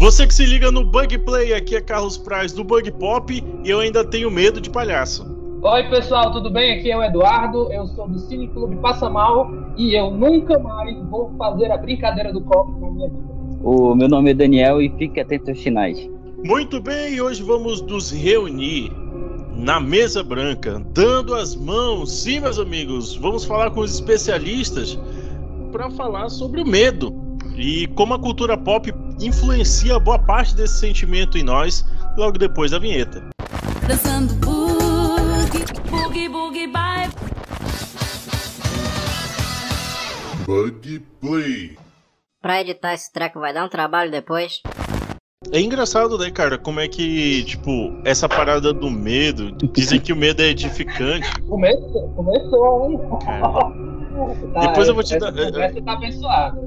Você que se liga no Bug Play, aqui é Carlos Praz do Bug Pop e eu ainda tenho medo de palhaço. Oi pessoal, tudo bem? Aqui é o Eduardo, eu sou do Cine Clube Passa Mal e eu nunca mais vou fazer a brincadeira do copo na minha vida. O meu nome é Daniel e fique atento aos sinais. Muito bem, hoje vamos nos reunir na mesa branca, dando as mãos. Sim, meus amigos, vamos falar com os especialistas para falar sobre o medo e como a cultura pop influencia boa parte desse sentimento em nós logo depois da vinheta. Dançando boogie, boogie, boogie, bye. Bug Play. Pra editar esse treco vai dar um trabalho depois. É engraçado, né, cara, como é que, tipo, essa parada do medo, dizem que o medo é edificante. Começou, começou, hein? Tá, Depois eu vou te dar. Essa tá abençoada.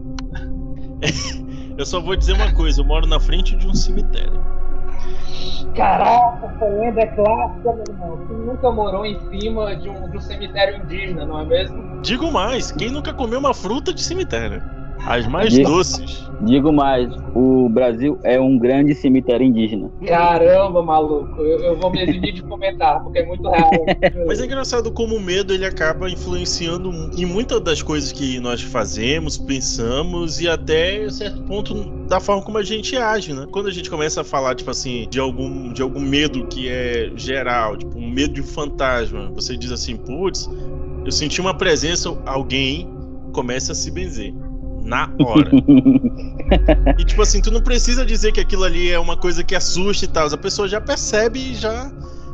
eu só vou dizer uma coisa, eu moro na frente de um cemitério. Caraca, essa lenda é clássica, meu irmão. Quem nunca morou em cima de um, de um cemitério indígena, não é mesmo? Digo mais, quem nunca comeu uma fruta de cemitério? As mais digo, doces. Digo mais, o Brasil é um grande cemitério indígena. Caramba, maluco, eu, eu vou me eximir de comentar, porque é muito real. Mas é engraçado como o medo ele acaba influenciando em muitas das coisas que nós fazemos, pensamos e até certo ponto da forma como a gente age, né? Quando a gente começa a falar, tipo assim, de algum, de algum medo que é geral, tipo um medo de um fantasma, você diz assim, putz, eu senti uma presença, alguém começa a se benzer na hora. e tipo assim, tu não precisa dizer que aquilo ali é uma coisa que assusta e tal. A pessoa já percebe e já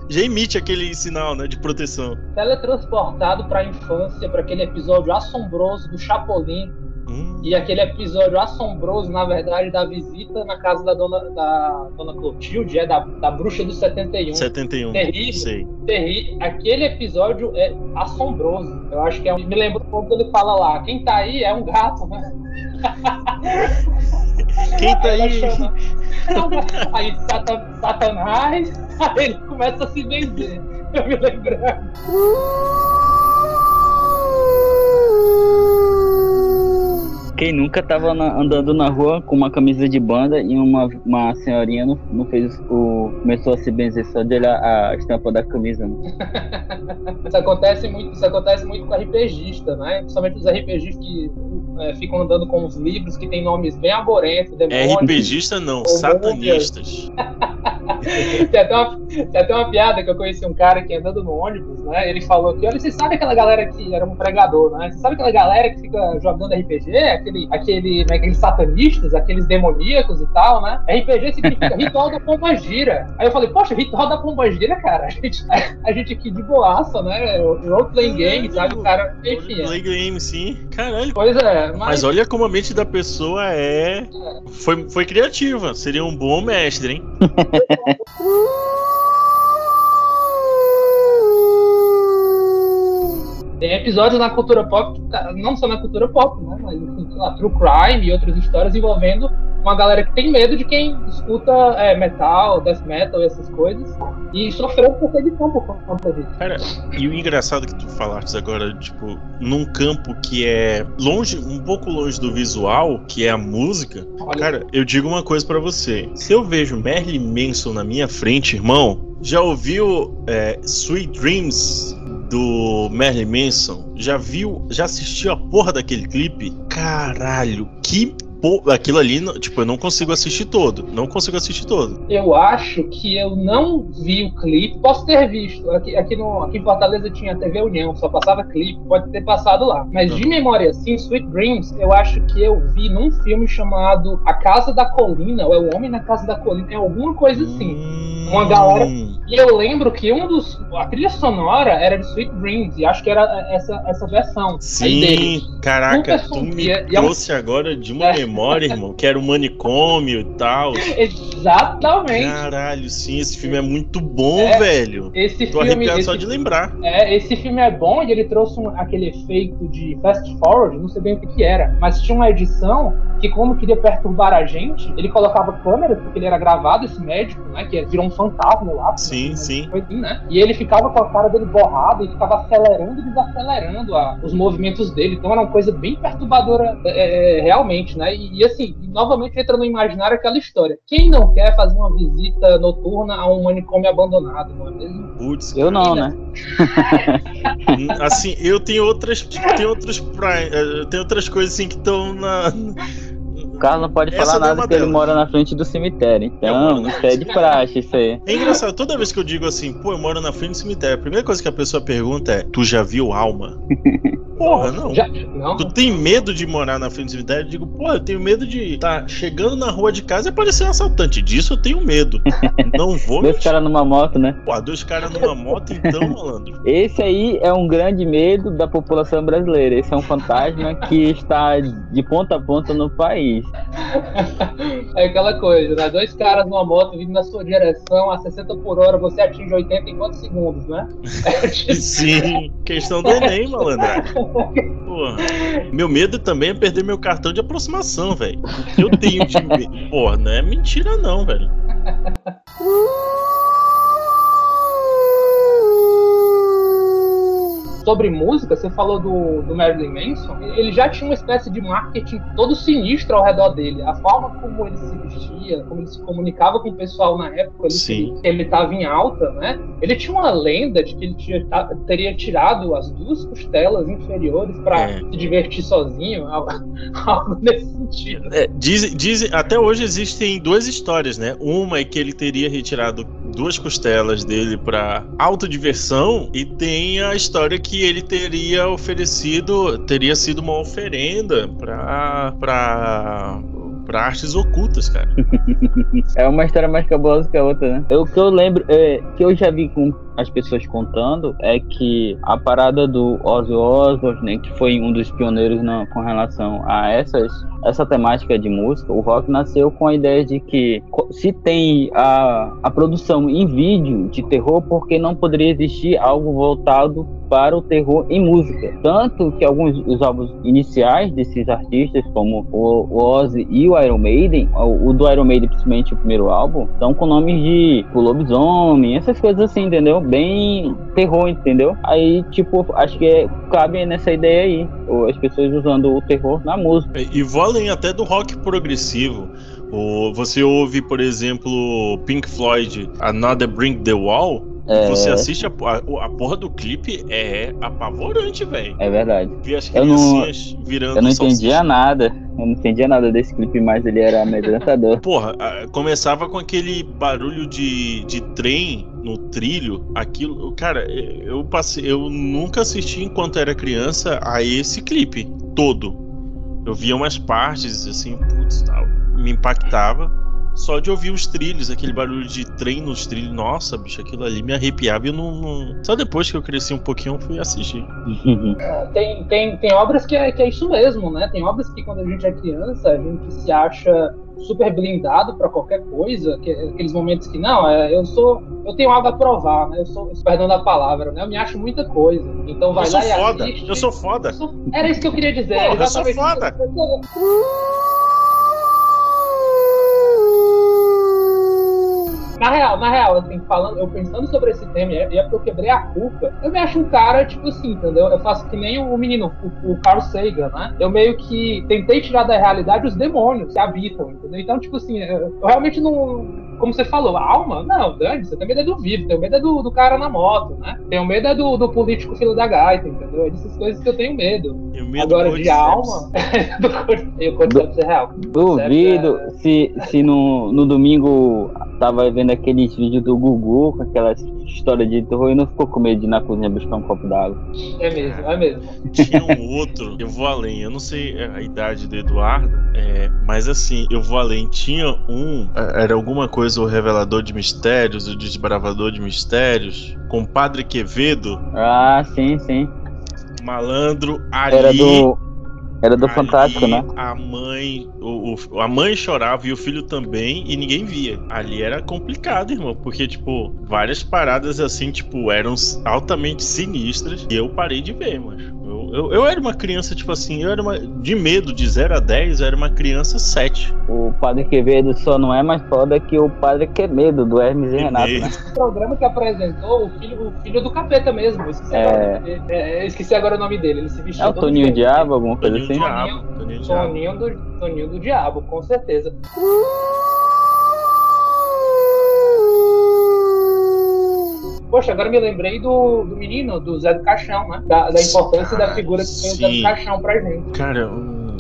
já emite aquele sinal, né, de proteção. Teletransportado para a infância, para aquele episódio assombroso do Chapolin Hum. E aquele episódio assombroso, na verdade, da visita na casa da dona, da dona Clotilde, é da, da bruxa do 71. 71. Terrível. Sei. Terrível. Aquele episódio é assombroso. Eu acho que é. Me lembro quando ele fala lá: quem tá aí é um gato, né? Quem tá aí? aí Satanás, aí ele começa a se benzer. Eu me lembrando. Quem nunca tava na, andando na rua com uma camisa de banda e uma, uma senhorinha não, não fez o. começou a se benzer só de olhar a estampa da camisa, né? isso, acontece muito, isso acontece muito com RPGista, né? Principalmente os RPGistas que é, ficam andando com os livros que tem nomes bem aborentos. Demônios, RPGista não, satanistas. tem, até uma, tem até uma piada que eu conheci um cara que andando no ônibus, né? Ele falou que, olha, você sabe aquela galera que era um pregador, né? Você sabe aquela galera que fica jogando RPG? Aquele, aquele, né, aqueles satanistas, aqueles demoníacos e tal, né? RPG significa ritual da pomba gira. Aí eu falei, poxa, ritual da pomba gira, cara. A gente, a gente aqui de boaça, né? Role playing game, sabe? O cara, enfim. Role game, sim. Caralho. Pois é. Mas... mas olha como a mente da pessoa é. é. Foi, foi criativa. Seria um bom mestre, hein? Uh! Tem episódios na cultura pop, não só na cultura pop, né? Mas lá, True Crime e outras histórias envolvendo uma galera que tem medo de quem escuta é, metal, death metal e essas coisas. E sofreu perseguição por conta disso. Cara, e o engraçado que tu falaste agora, tipo, num campo que é longe, um pouco longe do visual, que é a música. Olha. Cara, eu digo uma coisa para você. Se eu vejo Merlin Manson na minha frente, irmão, já ouviu é, Sweet Dreams do Merlin Manson? Já viu, já assistiu a porra daquele clipe? Caralho, que aquilo ali, tipo, eu não consigo assistir todo. Não consigo assistir todo. Eu acho que eu não vi o clipe. Posso ter visto. Aqui, aqui, no, aqui em Fortaleza tinha TV União, só passava clipe. Pode ter passado lá. Mas de memória, assim, Sweet Dreams, eu acho que eu vi num filme chamado A Casa da Colina, ou é O Homem na Casa da Colina. É alguma coisa assim. Hum... Uma galera. E eu lembro que um dos. A trilha sonora era de Sweet Dreams. E acho que era essa, essa versão. Sim, caraca, tu me trouxe agora de uma é memória, irmão, que era o um manicômio e tal. Exatamente. Caralho, sim, esse filme é muito bom, é, velho. Esse Tô filme, esse, só de lembrar. É, esse filme é bom e ele trouxe um, aquele efeito de fast forward, não sei bem o que, que era, mas tinha uma edição que, como queria perturbar a gente, ele colocava câmeras, porque ele era gravado, esse médico, né, que virou um fantasma lá. Sim, sim. Foi assim, né? E ele ficava com a cara dele borrada e ficava acelerando e desacelerando a, os movimentos dele. Então era uma coisa bem perturbadora é, é, realmente, né? E, e assim, novamente entra no imaginário aquela história. Quem não quer fazer uma visita noturna a um manicômio abandonado, não é mesmo? Putz, Eu não, né? Assim, eu tenho outras. Tem outros. pri- eh, Tem outras coisas assim que estão na. O Carlos não pode falar é nada porque ele mora na frente do cemitério. Então, isso é de praxe, isso aí. É engraçado, toda vez que eu digo assim, pô, eu moro na frente do cemitério, a primeira coisa que a pessoa pergunta é: Tu já viu alma? Porra, não. Já, não? Tu tem medo de morar na frente do cemitério? Eu digo, pô, eu tenho medo de estar chegando na rua de casa e aparecer um assaltante. Disso eu tenho medo. Não vou. Dois caras numa moto, né? Pô, dois caras numa moto, então, malandro. Esse aí é um grande medo da população brasileira. Esse é um fantasma que está de ponta a ponta no país. É aquela coisa, né? Dois caras numa moto vindo na sua direção a 60 por hora, você atinge 80 em quantos segundos, né? Sim, questão do Enem, malandro. Porra. Meu medo também é perder meu cartão de aproximação, velho. O que eu tenho de medo. Porra, não é mentira, não, velho. sobre música, você falou do, do Marilyn Manson, ele já tinha uma espécie de marketing todo sinistro ao redor dele. A forma como ele se vestia, como ele se comunicava com o pessoal na época que ele estava em alta, né? Ele tinha uma lenda de que ele tinha- teria tirado as duas costelas inferiores para É. se divertir sozinho, algo, nesse sentido. É, diz, diz- até hoje existem duas histórias, né? Uma é que ele teria retirado duas costelas dele pra autodiversão e tem a história que ele teria oferecido, teria sido uma oferenda pra, pra, pra artes ocultas, cara. É uma história mais cabulosa que a outra, né? O que eu lembro, é, que eu já vi com as pessoas contando, é que a parada do Ozzy Osbourne, né, que foi um dos pioneiros na- com relação a essas, essa temática de música, o rock nasceu com a ideia de que se tem a, a produção em vídeo de terror, porque não poderia existir algo voltado para o terror em música. Tanto que alguns os álbuns iniciais desses artistas, como o, o Ozzy e o Iron Maiden, o, o do Iron Maiden, principalmente o primeiro álbum, estão com nomes de tipo, lobisomem, essas coisas assim, entendeu? Bem terror, entendeu? Aí, tipo, acho que é, cabe nessa ideia aí, as pessoas usando o terror na música. E vou além até do rock progressivo. Você ouve, por exemplo, Pink Floyd, Another Bring the Wall. É, Você assiste a, a, a porra do clipe, é apavorante, velho. é verdade. Ver as Eu não- virando Eu não salsicha. entendia nada. Eu não entendia nada desse clipe, mas ele era amedrontador. Porra, a- começava com aquele barulho de, de trem no trilho. Aquilo, cara, eu passei, eu nunca assisti enquanto era criança a esse clipe todo. Eu via umas partes assim, putz, tal, me impactava. Só de ouvir os trilhos, aquele barulho de trem nos trilhos, nossa, bicho, aquilo ali me arrepiava e eu não, não- Só depois que eu cresci um pouquinho eu fui assistir. Tem, tem, tem obras que é, que é isso mesmo, né? Tem obras que quando a gente é criança, a gente se acha super blindado pra qualquer coisa, que, aqueles momentos que não, é, eu sou, eu tenho algo a provar, né? Eu sou, perdão da palavra, né? Eu me acho muita coisa. Então vai eu sou lá e foda, assiste. eu sou foda. Eu sou- Era isso que eu queria dizer. Porra, eu sou exatamente. Na real, na real, assim, falando, eu pensando sobre esse tema, e é é porque eu quebrei a culpa, eu me acho um cara, tipo assim, entendeu? Eu faço que nem o menino, o, o Carl Sagan, né? Eu meio que tentei tirar da realidade os demônios que habitam, entendeu? Então, tipo assim, eu, eu realmente não. Como você falou, a alma? Não, Dani, você tem medo é do vivo, tem medo é do, do cara na moto, né? Tem medo é do, do político filho da gaita, entendeu? É dessas coisas que eu tenho medo. Eu medo Agora, de alma, do e cordyceps é real. Duvido se, se no, no domingo tava vendo aqueles vídeos do Gugu com aquela história de terror e não ficou com medo de ir na cozinha buscar um copo d'água. É mesmo, é mesmo. Tinha um outro, eu vou além, eu não sei a idade do Eduardo, é, mas assim, eu vou além. Tinha um, é, era alguma coisa, o Revelador de Mistérios, o Desbravador de Mistérios, com o Padre Quevedo, Ah, sim, sim. malandro, ali. Era do. Era do ali Fantástico, né? A mãe, o, o- a mãe chorava e o filho também, e ninguém via. Ali era complicado, irmão, porque, tipo, várias paradas assim, tipo, eram altamente sinistras, e eu parei de ver, mas Eu, eu, eu era uma criança, tipo assim, eu era uma. De medo, de 0 a 10, eu era uma criança 7. O Padre Quevedo só não é mais foda que o Padre Quemedo, do Hermes e Renato, né? O programa que apresentou o filho, o filho do capeta mesmo. Eu esqueci, É. agora, o nome dele. É, eu esqueci agora o nome dele. Ele se vestiu É o Toninho. Diabo, alguma coisa Toninho assim? Diabo. Toninho Diabo. Toninho do, Toninho do Diabo, com certeza. Poxa, agora me lembrei do, do menino, do Zé do Caixão, né? Da, da importância da figura que tem o Zé do Caixão pra gente. Cara,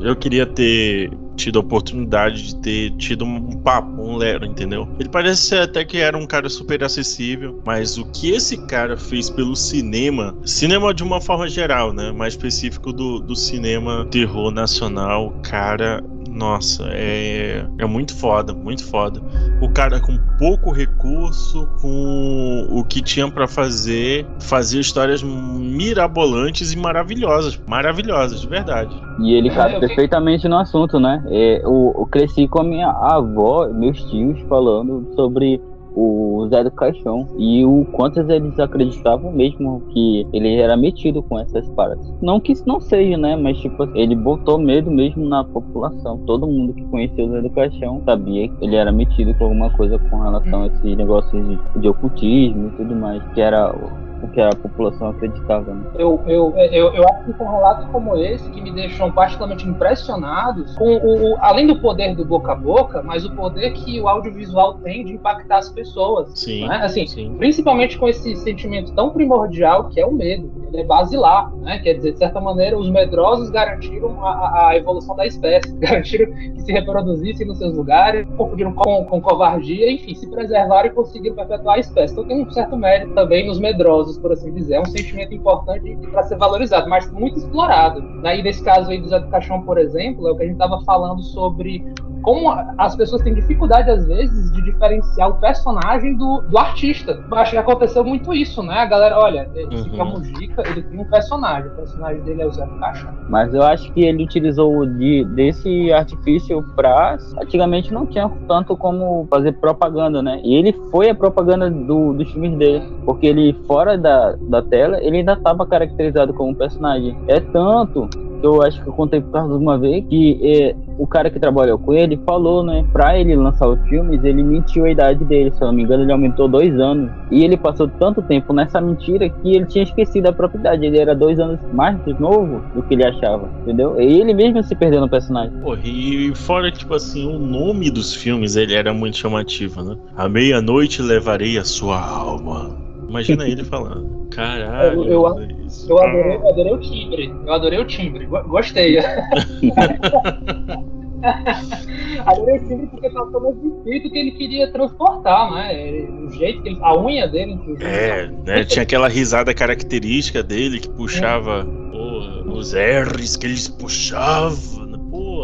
eu queria ter tido a oportunidade de ter tido um papo, um Lero, entendeu? Ele parece até que era um cara super acessível, mas o que esse cara fez pelo cinema, cinema de uma forma geral, né? Mais específico do, do cinema terror nacional, cara, nossa, é, é muito foda, muito foda. O cara com pouco recurso, com o que tinha pra fazer, fazia histórias mirabolantes e maravilhosas, maravilhosas, de verdade. E ele cabe É, perfeitamente no assunto, né? É, eu, eu cresci com a minha avó, meus tios, falando sobre o Zé do Caixão e o quanto eles acreditavam mesmo que ele era metido com essas paradas. Não que isso não seja, né? Mas tipo, ele botou medo mesmo na população. Todo mundo que conhecia o Zé do Caixão sabia que ele era metido com alguma coisa com relação a esse negócio de, de ocultismo e tudo mais, que era o que a população acreditava. Né? Eu, eu, eu, eu acho que são relatos como esse que me deixam particularmente impressionados com o, o- além do poder do boca a boca, mas o poder que o audiovisual tem de impactar as pessoas. Sim. né? Assim, Sim. principalmente com esse sentimento tão primordial que é o medo. Ele é basilar, né? Quer dizer, de certa maneira, os medrosos garantiram a, a- a evolução da espécie, garantiram que se reproduzissem nos seus lugares, confundiram com, com covardia, enfim, se preservaram e conseguiram perpetuar a espécie. Então tem um certo mérito também nos medrosos, por assim dizer. É um sentimento importante para ser valorizado, mas muito explorado. Né? E nesse caso aí do Zé do Caixão, por exemplo, é o que a gente estava falando sobre como as pessoas têm dificuldade, às vezes, de diferenciar o personagem do, do artista. Eu acho que aconteceu muito isso, né? A galera, olha, esse aqui é o Uhum. Mujica, ele tem um personagem. O personagem dele é o Zé do Caixão. Mas eu acho que ele utilizou de, desse artifício pra. Antigamente não tinha tanto como fazer propaganda, né? E ele foi a propaganda do, dos filmes dele. Porque ele, fora da, da tela, ele ainda estava caracterizado como personagem. É tanto eu acho que eu contei por causa de uma vez que é, o cara que trabalhou com ele falou, né? Pra ele lançar os filmes, ele mentiu a idade dele. Se eu não me engano, ele aumentou dois anos. E ele passou tanto tempo nessa mentira que ele tinha esquecido a própria idade. Ele era dois anos mais novo do que ele achava, entendeu? E ele mesmo se perdeu no personagem. Porra, e fora tipo assim, o nome dos filmes ele era muito chamativo, né? À meia-noite levarei a sua alma. Imagina ele falando. Caralho. Eu- eu- isso. Eu adorei, eu adorei o timbre. Eu adorei o timbre. Go- Gostei. adorei o timbre porque passou no espírito que ele queria transportar, né? O jeito que ele. A unha dele, inclusive. É, né? Tinha aquela risada característica dele que puxava porra, os R's que eles puxavam.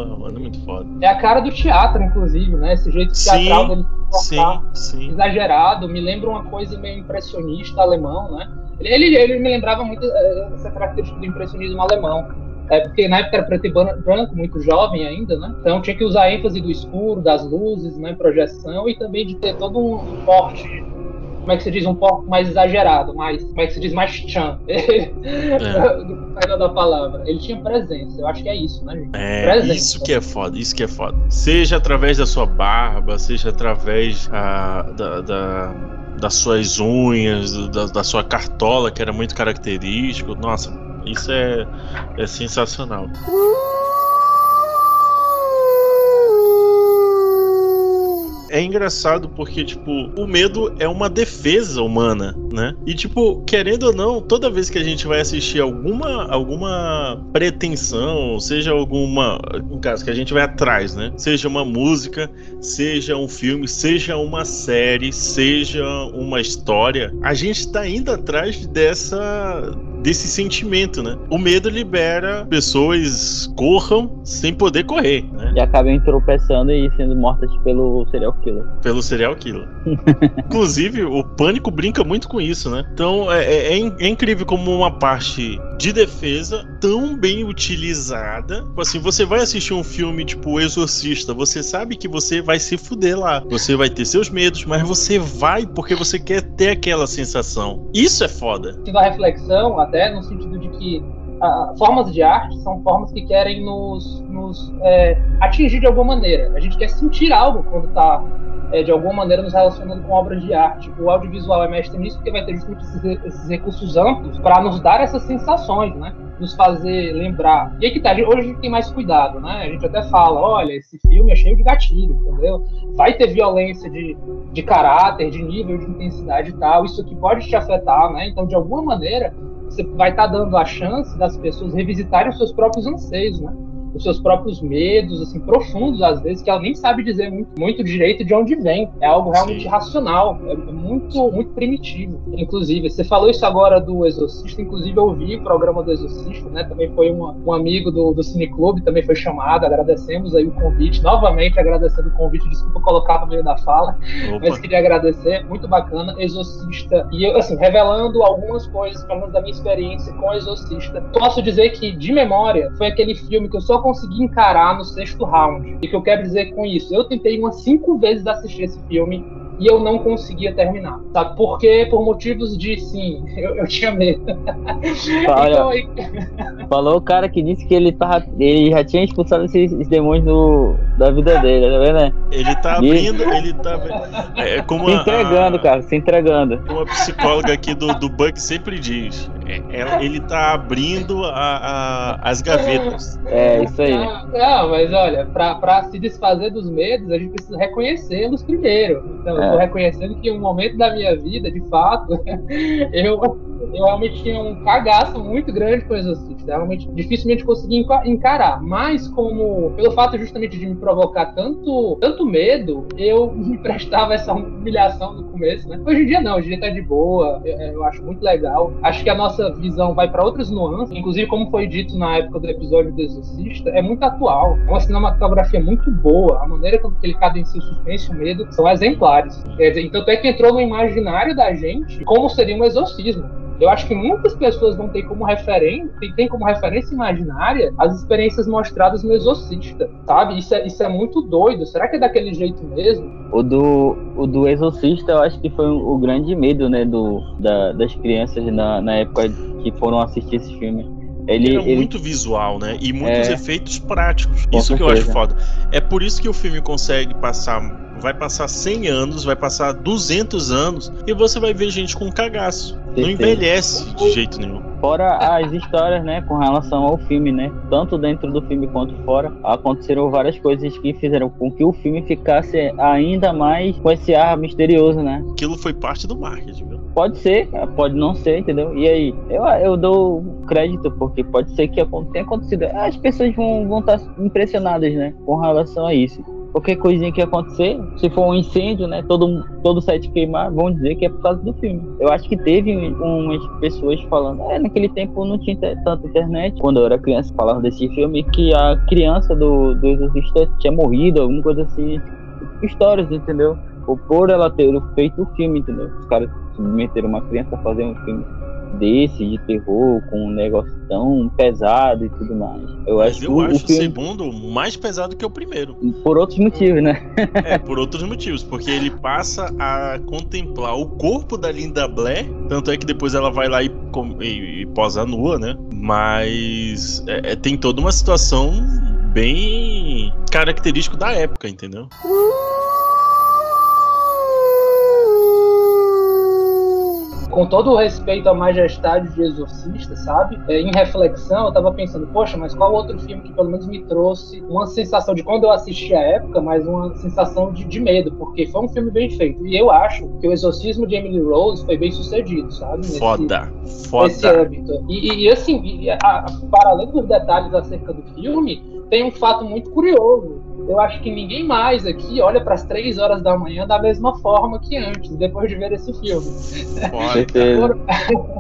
Mano, é muito foda. É a cara do teatro, inclusive, né? Esse jeito Sim, teatral dele se Sim, sim. exagerado, me lembra uma coisa meio impressionista alemão, né? Ele, ele, ele me lembrava muito eh, essa característica do impressionismo alemão. É porque na época era preto e branco, muito jovem ainda, né? Então tinha que usar a ênfase do escuro, das luzes, né? Projeção e também de ter todo um porte, como é que se diz, um porte mais exagerado, mais, como é que se diz, mais chan, do perdão da palavra. Ele tinha presença, eu acho que é isso, né, gente? É, Presente. isso que é foda, isso que é foda. Seja através da sua barba, seja através ah, da, da- das suas unhas, da, da sua cartola, que era muito característico. Nossa, isso é, é sensacional. É engraçado porque, tipo, o medo é uma defesa humana, né? E, tipo, querendo ou não, toda vez que a gente vai assistir alguma, alguma pretensão, seja alguma. No caso, que a gente vai atrás, né? Seja uma música, seja um filme, seja uma série, seja uma história, a gente tá indo atrás dessa. Desse sentimento, né? O medo libera pessoas corram sem poder correr, né? E acabam tropeçando e sendo mortas pelo serial killer. pelo serial killer. Inclusive, o Pânico brinca muito com isso, né? Então, é, é- é é incrível como uma parte de defesa tão bem utilizada. Tipo assim, você vai assistir um filme tipo O Exorcista, você sabe que você vai se fuder lá. Você vai ter seus medos, mas você vai porque você quer ter aquela sensação. Isso é foda. da reflexão, até no sentido de que formas de arte são formas que querem nos, nos é, atingir de alguma maneira. A gente quer sentir algo quando está é, de alguma maneira nos relacionando com obras de arte. O audiovisual é mestre nisso porque vai ter justamente esses, esses recursos amplos para nos dar essas sensações, né? Nos fazer lembrar. E aí que tá, hoje a gente tem mais cuidado, né? A gente até fala, olha, esse filme é cheio de gatilho, entendeu? Vai ter violência de, de caráter, de nível de intensidade e tal, isso aqui pode te afetar, né? Então, de alguma maneira, você vai estar tá dando a chance das pessoas revisitarem os seus próprios anseios, né? Os seus próprios medos, assim, profundos às vezes, que ela nem sabe dizer muito, muito direito de onde vem. É algo realmente Sim. racional, é, é muito, muito primitivo. Inclusive, você falou isso agora do Exorcista, inclusive eu vi o programa do Exorcista, né? Também foi uma, um amigo do, do Cineclube, também foi chamado, agradecemos aí o convite, novamente agradecendo o convite, desculpa colocar no meio da fala, Opa. mas queria agradecer, muito bacana, Exorcista, e assim, revelando algumas coisas, pelo menos da minha experiência com Exorcista, posso dizer que, de memória, foi aquele filme que eu só consegui encarar no sexto round. E o que eu quero dizer com isso? Eu tentei umas cinco vezes assistir esse filme e eu não conseguia terminar. Sabe? Porque por motivos de sim, eu, eu tinha medo. Olha, então, falou o cara que disse que ele, tava, ele já tinha expulsado esses, esses demônios do, da vida dele, tá vendo? Né? Ele tá abrindo, e... ele tá. É, como se entregando, a, cara, se entregando. Como a psicóloga aqui do, do Bug sempre diz, é, é, ele tá abrindo a, a, as gavetas. É, isso aí. Não, não mas olha, pra, pra se desfazer dos medos, a gente precisa reconhecê-los primeiro. Então, eu tô é. reconhecendo que um momento da minha vida, de fato, eu, eu realmente tinha um cagaço muito grande com o exorcista. Realmente dificilmente consegui encarar. Mas como, pelo fato justamente de me provocar tanto, tanto medo, eu me prestava essa humilhação no começo, né? Hoje em dia não, hoje em dia tá de boa. Eu, eu acho muito legal. Acho que a nossa visão vai para outras nuances. Inclusive, como foi dito na época do episódio do Exorcista, é muito atual. É uma cinematografia muito boa. A maneira como ele cadencia o suspense e o medo são exemplares. Quer dizer, então é que entrou no imaginário da gente como seria um exorcismo. Eu acho que muitas pessoas não têm como referência, tem como referência imaginária as experiências mostradas no Exorcista, sabe? Isso é, isso é muito doido. Será que é daquele jeito mesmo? O do, o do Exorcista, eu acho que foi o grande medo, né, do, da, das crianças na, na época que foram assistir esse filme. Ele, ele... muito visual, né? E muitos é... efeitos práticos. Com isso certeza. que eu acho foda. É por isso que o filme consegue passar vai passar 100 anos, vai passar 200 anos e você vai ver gente com cagaço. Não envelhece de jeito nenhum. Fora as histórias, né, com relação ao filme, né? Tanto dentro do filme quanto fora, aconteceram várias coisas que fizeram com que o filme ficasse ainda mais com esse ar misterioso, né? Aquilo foi parte do marketing, viu? Pode ser, pode não ser, entendeu? E aí, eu, eu dou crédito, porque pode ser que tenha acontecido. As pessoas vão, vão estar impressionadas, né, com relação a isso qualquer coisinha que acontecer, se for um incêndio, né, todo, todo site queimar, vão dizer que é por causa do filme. Eu acho que teve umas pessoas falando, é, naquele tempo não tinha tanta internet, quando eu era criança, falavam desse filme, que a criança do, do exorcista tinha morrido, alguma coisa assim. Histórias, entendeu? Ou por ela ter feito o filme, entendeu? Os caras submeteram uma criança a fazer um filme desse de terror com um negócio tão pesado e tudo mais. Eu Mas acho eu o, acho o, filme... segundo mais pesado que o primeiro. Por outros motivos, né? é, por outros motivos, porque ele passa a contemplar o corpo da Linda Blair, tanto é que depois ela vai lá e, e, e posa nua, né? Mas é, é, tem toda uma situação bem característico da época, entendeu? Uh! Com todo o respeito à majestade de Exorcista, sabe? É, em reflexão, eu tava pensando, poxa, mas qual outro filme que pelo menos me trouxe uma sensação de quando eu assisti a época, mas uma sensação de, de medo, porque foi um filme bem feito. E eu acho que o Exorcismo de Emily Rose foi bem sucedido, sabe? Nesse, foda, foda. Nesse âmbito. E, e assim, e, a, para além dos detalhes acerca do filme, tem um fato muito curioso eu acho que ninguém mais aqui olha para as três horas da manhã da mesma forma que antes, depois de ver esse filme. Olha.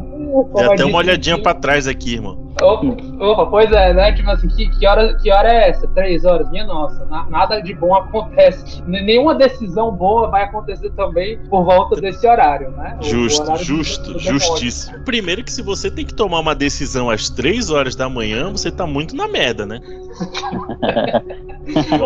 Já tem uma olhadinha para trás aqui, irmão. Opa, opa, pois é, né? Tipo assim, que, que, hora, que hora é essa? Três horas? Minha nossa, na, nada de bom acontece. Nenhuma decisão boa vai acontecer também por volta desse horário, né? Justo, horário justo, justíssimo. Primeiro que se você tem que tomar uma decisão às três horas da manhã, você tá muito na merda, né?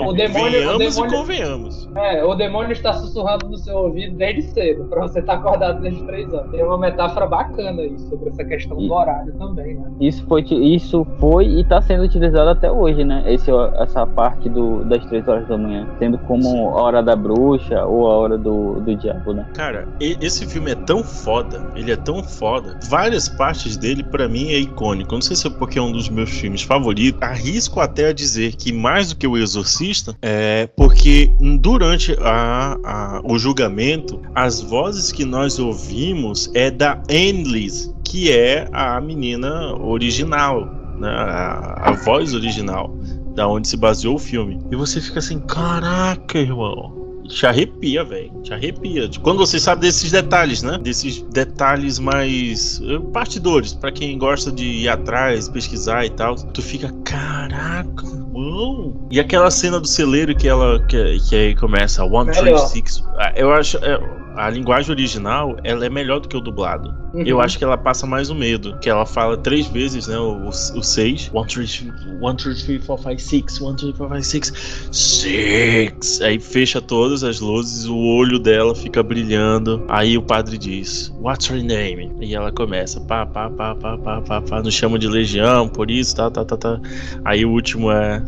o demônio, o demônio, e convenhamos. É, o demônio está sussurrando no seu ouvido desde cedo, pra você estar tá acordado desde três anos. Tem uma metáfora bacana aí sobre essa questão do horário também, né? Isso foi isso foi e está sendo utilizado até hoje, né? Esse, essa parte do, das três horas da manhã, sendo como Sim. a hora da bruxa ou a hora do, do diabo, né? Cara, esse filme é tão foda, ele é tão foda. Várias partes dele, pra mim, é icônico. Não sei se é porque é um dos meus filmes favoritos. Arrisco até a dizer que mais do que o É porque durante a- a- o julgamento, as vozes que nós ouvimos é da Annelise, que é a menina original, né? a, a voz original, da onde se baseou o filme. E você fica assim, caraca, irmão. Te arrepia, velho. Te arrepia. Quando você sabe desses detalhes, né? Desses detalhes mais eh, partidores, pra quem gosta de ir atrás, pesquisar e tal. Tu fica, caraca, irmão. E aquela cena do celeiro que ela que, que aí começa one three six. ah, Eu acho é, a linguagem original, ela é melhor do que o dublado. Uhum. Eu acho que ela passa mais o medo. Que ela fala três vezes, né? O, o, o seis. One, three, three, one, three, three, four, five, six. One, three, four, five, six. Six. Aí fecha todas as luzes, o olho dela fica brilhando. Aí o padre diz: What's your name? E ela começa: pá, pá, pá, pá, pá, pá, pá. Nos chama de legião, por isso, tá, tá, tá, tá. Aí o último é.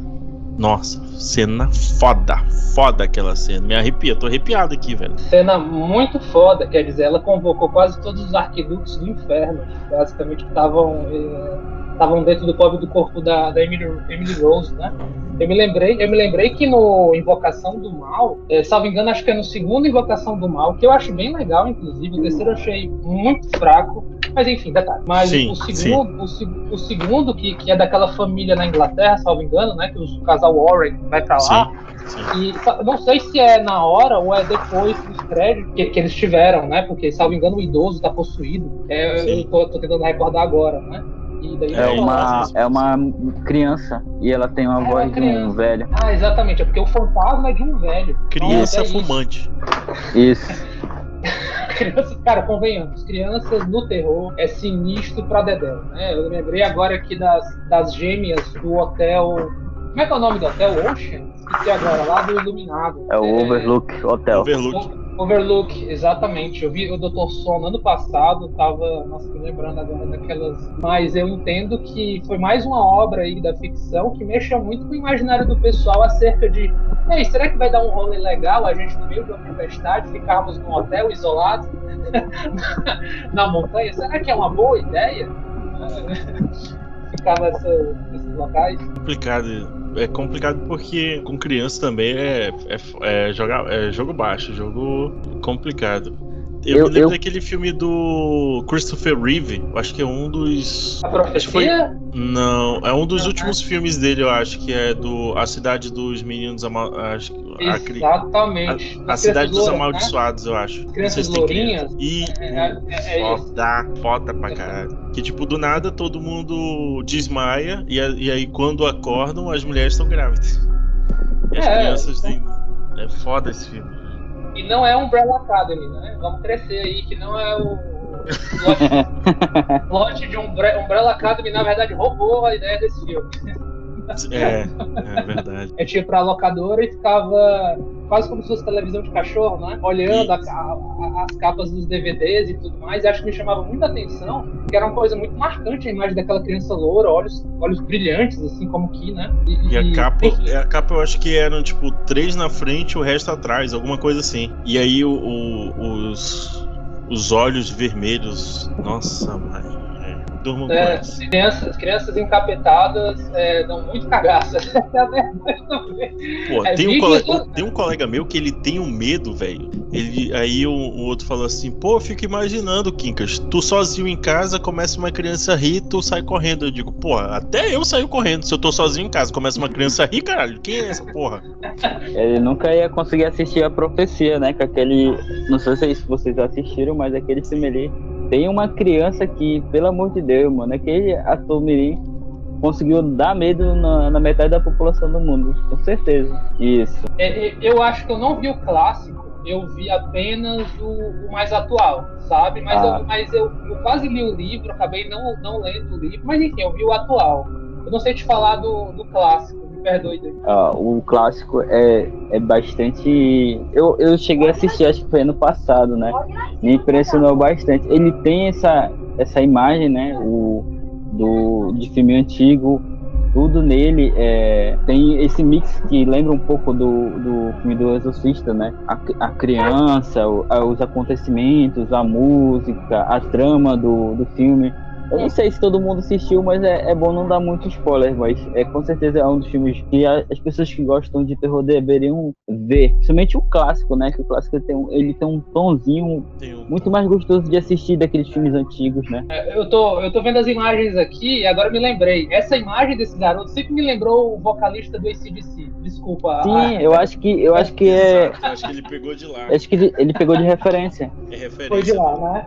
Nossa, cena foda, foda aquela cena. Me arrepia, tô arrepiado aqui, velho. Cena muito foda, quer dizer, ela convocou quase todos os arquiduques do inferno, basicamente, que estavam eh, estavam dentro do pobre do corpo da, da Emily, Emily Rose, né? Eu me lembrei, eu me lembrei que no Invocação do Mal, eh, salvo engano, acho que é no segundo Invocação do Mal, que eu acho bem legal, inclusive, o terceiro eu achei muito fraco, mas enfim, detalhe. Mas Sim, o segundo, o, o segundo que, que é daquela família na Inglaterra, salvo engano, né? Que o casal Warren vai pra lá. Sim. E sa- não sei se é na hora ou é depois dos créditos que, que eles tiveram, né? Porque, salvo engano, o idoso tá possuído. É, Sim. eu tô, tô tentando recordar agora, né? E daí É uma, falar- é uma criança e ela tem uma É uma voz de um velho. Ah, exatamente. É porque o fantasma é de um velho. Criança Então, é isso. fumante. Isso. Criança, cara, convenhamos, crianças no terror é sinistro pra Dedéu, né? Eu lembrei agora aqui das, das gêmeas do hotel. Como é que é o nome do hotel? Ocean? Esqueci agora, lá do Iluminado. É o Overlook Hotel. Overlook. Overlook, exatamente. Eu vi o Dr. Sono ano passado, tava, nossa, lembrando agora daquelas. Mas eu entendo que foi mais uma obra aí da ficção que mexa muito com o imaginário do pessoal acerca de. Ei, será que vai dar um rolê legal a gente no meio de uma tempestade ficarmos num hotel isolado na montanha? Será que é uma boa ideia? Ficar nessa- nesses locais? complicado. É complicado porque com criança também é, é, é jogar, é jogo baixo, jogo complicado. Eu, Eu- me lembro eu- daquele filme do Christopher Reeve, eu acho que é um dos. A Acho que foi- profecia? Não, é um dos Não, últimos filmes dele, eu acho, que é do A Cidade dos Meninos Ama- acho que- a, cri- Exatamente. a, a Cidade dos crianças louras, né? Amaldiçoados, eu acho. Crianças se lourinhas. E É, é, é isso. foda, foda pra caralho. Que tipo, do nada todo mundo desmaia e, e aí quando acordam as mulheres estão grávidas. E as É, crianças têm. É foda esse filme. E não é Umbrella Academy, né? Vamos crescer aí, que não é o plot de Umbre- Umbrella Academy, na verdade, roubou a ideia desse filme. É, é verdade. Eu tinha pra locadora e ficava quase como se fosse televisão de cachorro, né? Olhando a- a- as capas dos DVDs e tudo mais, e acho que me chamava muita atenção, que era uma coisa muito marcante a imagem daquela criança loura, olhos, olhos brilhantes, assim como que, né? E a capa, enfim, a capa eu acho que eram tipo três na frente e o resto atrás, alguma coisa assim. E aí o- o- os, os olhos vermelhos. Nossa, mãe. É, durmam com É, essa. crianças, crianças encapetadas é, dão muito cagaço. É. Pô, É tem, um colega, do- tem um colega meu que ele tem um medo, velho. Ele Aí o, o outro falou assim: pô, eu fico imaginando, Quincas, tu sozinho em casa, começa uma criança a rir, tu sai correndo. Eu digo, pô, até eu saio correndo. Se eu tô sozinho em casa, começa uma criança a rir, caralho, quem é essa porra? Ele nunca ia conseguir assistir a profecia, né? Com aquele. Não sei se vocês assistiram, mas aquele ali. Tem uma criança que, pelo amor de Deus, mano, aquele ator Mirim conseguiu dar medo na, na metade da população do mundo, com certeza. Isso. É, é, eu acho que eu não vi o clássico, eu vi apenas o, o mais atual, sabe? Mas, Ah. eu, mas eu, eu quase li o livro, acabei não, não lendo o livro, mas enfim, eu vi o atual. Eu não sei te falar do, do clássico, me perdoe. Ah, o clássico é, é bastante. Eu, eu cheguei a assistir, acho que foi ano passado, né? Me impressionou bastante. Ele tem essa, essa imagem, né? O, do, de filme antigo. Tudo nele é, tem esse mix que lembra um pouco do, do filme do Exorcista, né? A, a criança, o, a, os acontecimentos, a música, a trama do, do filme. Eu não sei se todo mundo assistiu, mas é, é bom não dar muito spoiler, mas é com certeza é um dos filmes que a, as pessoas que gostam de terror deveriam ver. Principalmente o clássico, né? Que o clássico tem um, ele tem um tonzinho Tem um- muito mais gostoso de assistir daqueles filmes antigos, né? É, Eu tô, eu tô vendo as imagens aqui e agora me lembrei. Essa imagem desse garoto sempre me lembrou o vocalista do ACDC. Desculpa. Sim, eu acho que eu acho que é. Exato, eu acho que ele pegou de lá. Acho que ele, ele pegou de referência. É referência. Foi de lá, né?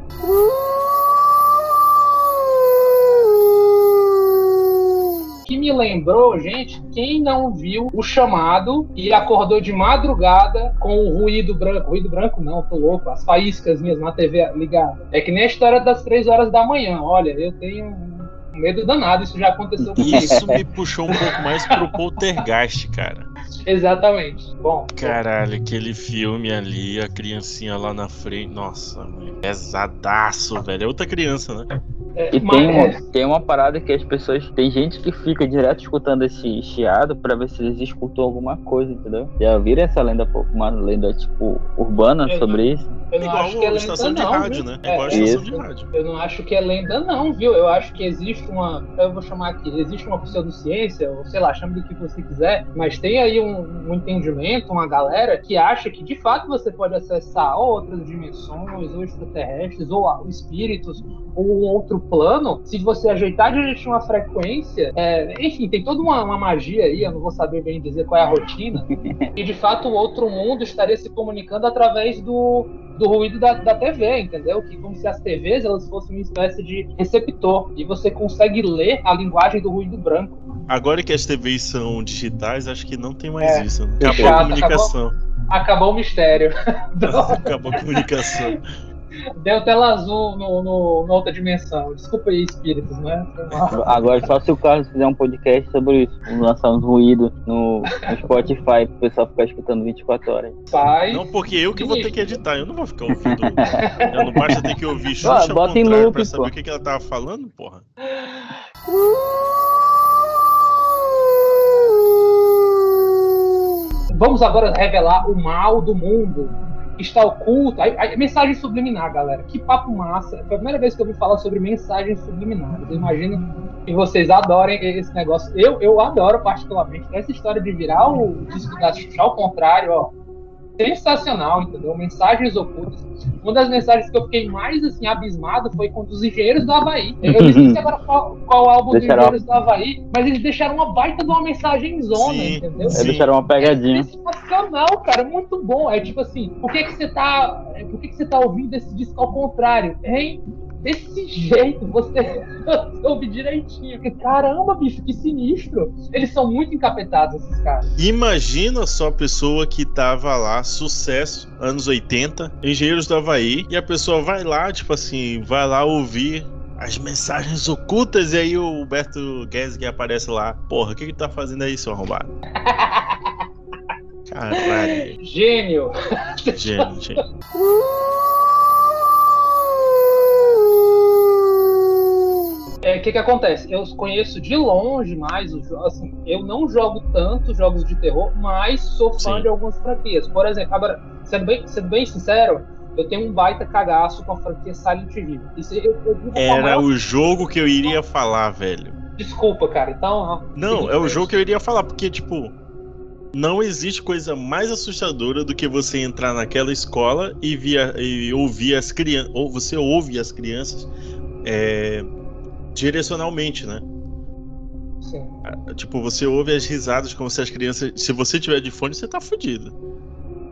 Que me lembrou, gente, quem não viu o chamado e acordou de madrugada com o ruído branco. Ruído branco não, tô louco. As faíscas minhas na TV ligada. É que nem a história das três horas da manhã. Olha, eu tenho um medo danado, isso já aconteceu comigo. Isso me puxou um pouco mais pro Poltergeist, cara. Exatamente. Bom, Caralho, aquele filme ali, a criancinha lá na frente. Nossa. Pesadaço, velho. É outra criança, né? é, E mas- tem uma, tem uma parada que as pessoas. Tem gente que fica direto escutando esse chiado pra ver se eles escutam alguma coisa, entendeu? Já viram essa lenda? Uma lenda, tipo, urbana Eu sobre isso? eu É não igual acho que é a lenda, estação de não, rádio, viu? né? É igual a É, estação isso. de rádio. Eu não acho que é lenda, não, viu? Eu acho que existe uma. Eu vou chamar aqui, existe uma pseudociência, ou sei lá, chame do que você quiser, mas tem aí um, um entendimento, uma galera que acha que de fato você pode acessar outras dimensões, ou extraterrestres, ou espíritos, ou outro plano, se você ajeitar direitinho uma frequência. é, enfim, tem toda uma, uma magia aí, eu não vou saber bem dizer qual é a rotina, e de fato o outro mundo estaria se comunicando através do, do ruído da, da TV, entendeu? Que como se as TVs elas fossem uma espécie de receptor e você consegue ler a linguagem do ruído branco. Agora que as TVs são digitais, acho que não tem mais É. isso. Né? Acabou Chato, a comunicação. Acabou o mistério. Acabou a comunicação. Deu tela azul no, no, na outra dimensão. Desculpa aí, espíritos, né? Agora, só se o Carlos fizer um podcast sobre isso, vamos lançar uns ruídos no, no Spotify pro pessoal ficar escutando 24 horas. Faz. Não, porque eu que vou ter que editar, eu não vou ficar ouvindo. Eu não basta ter que ouvir Ah, Xuxa ao bota em loop, pra saber pô. o que, que ela tava falando, porra. Vamos agora revelar o mal do mundo está oculto. A, mensagem subliminar, galera. Que papo massa. Foi a primeira vez que eu ouvi falar sobre mensagens subliminares. Eu imagino que vocês adorem esse negócio. Eu, eu adoro particularmente. Essa história de virar o disco da ao contrário, ó. Sensacional, entendeu? Mensagens ocultas. Uma das mensagens que eu fiquei mais assim abismado foi com os Engenheiros do Havaí. Eu não sei agora qual, qual álbum dos Deixaram- Engenheiros do Havaí, mas eles deixaram uma baita de uma mensagem zona, Sim, entendeu? Eles Sim. deixaram uma pegadinha. É sensacional, cara, muito bom. É tipo assim, por que, que você tá. é, Por que, que você tá ouvindo esse disco ao contrário? Hein? Desse jeito, você ouve direitinho. Caramba, bicho, que sinistro. Eles são muito encapetados, esses caras. Imagina só a pessoa que tava lá, sucesso, anos 80, Engenheiros do Havaí, e a pessoa vai lá, tipo assim, vai lá ouvir as mensagens ocultas, e aí o Humberto Gessinger aparece lá. Porra, o que que tá fazendo aí, seu arrombado? Caralho, Gênio. gente. É, O que que acontece? Eu conheço de longe mais os jogos. Assim, eu não jogo tanto jogos de terror, mas sou fã Sim. de algumas franquias. Por exemplo, agora, sendo bem, sendo bem sincero, eu tenho um baita cagaço com a franquia Silent Hill. Isso eu, eu Era o jogo que eu iria falar, velho. Desculpa, cara. Então. Não, é o jogo que eu iria falar, porque, tipo, não existe coisa mais assustadora do que você entrar naquela escola e, via, e ouvir as crianças. Ou você ouve as crianças é, direcionalmente, né? Sim. Tipo, você ouve as risadas como se as crianças. Se você tiver de fone, você tá fudido.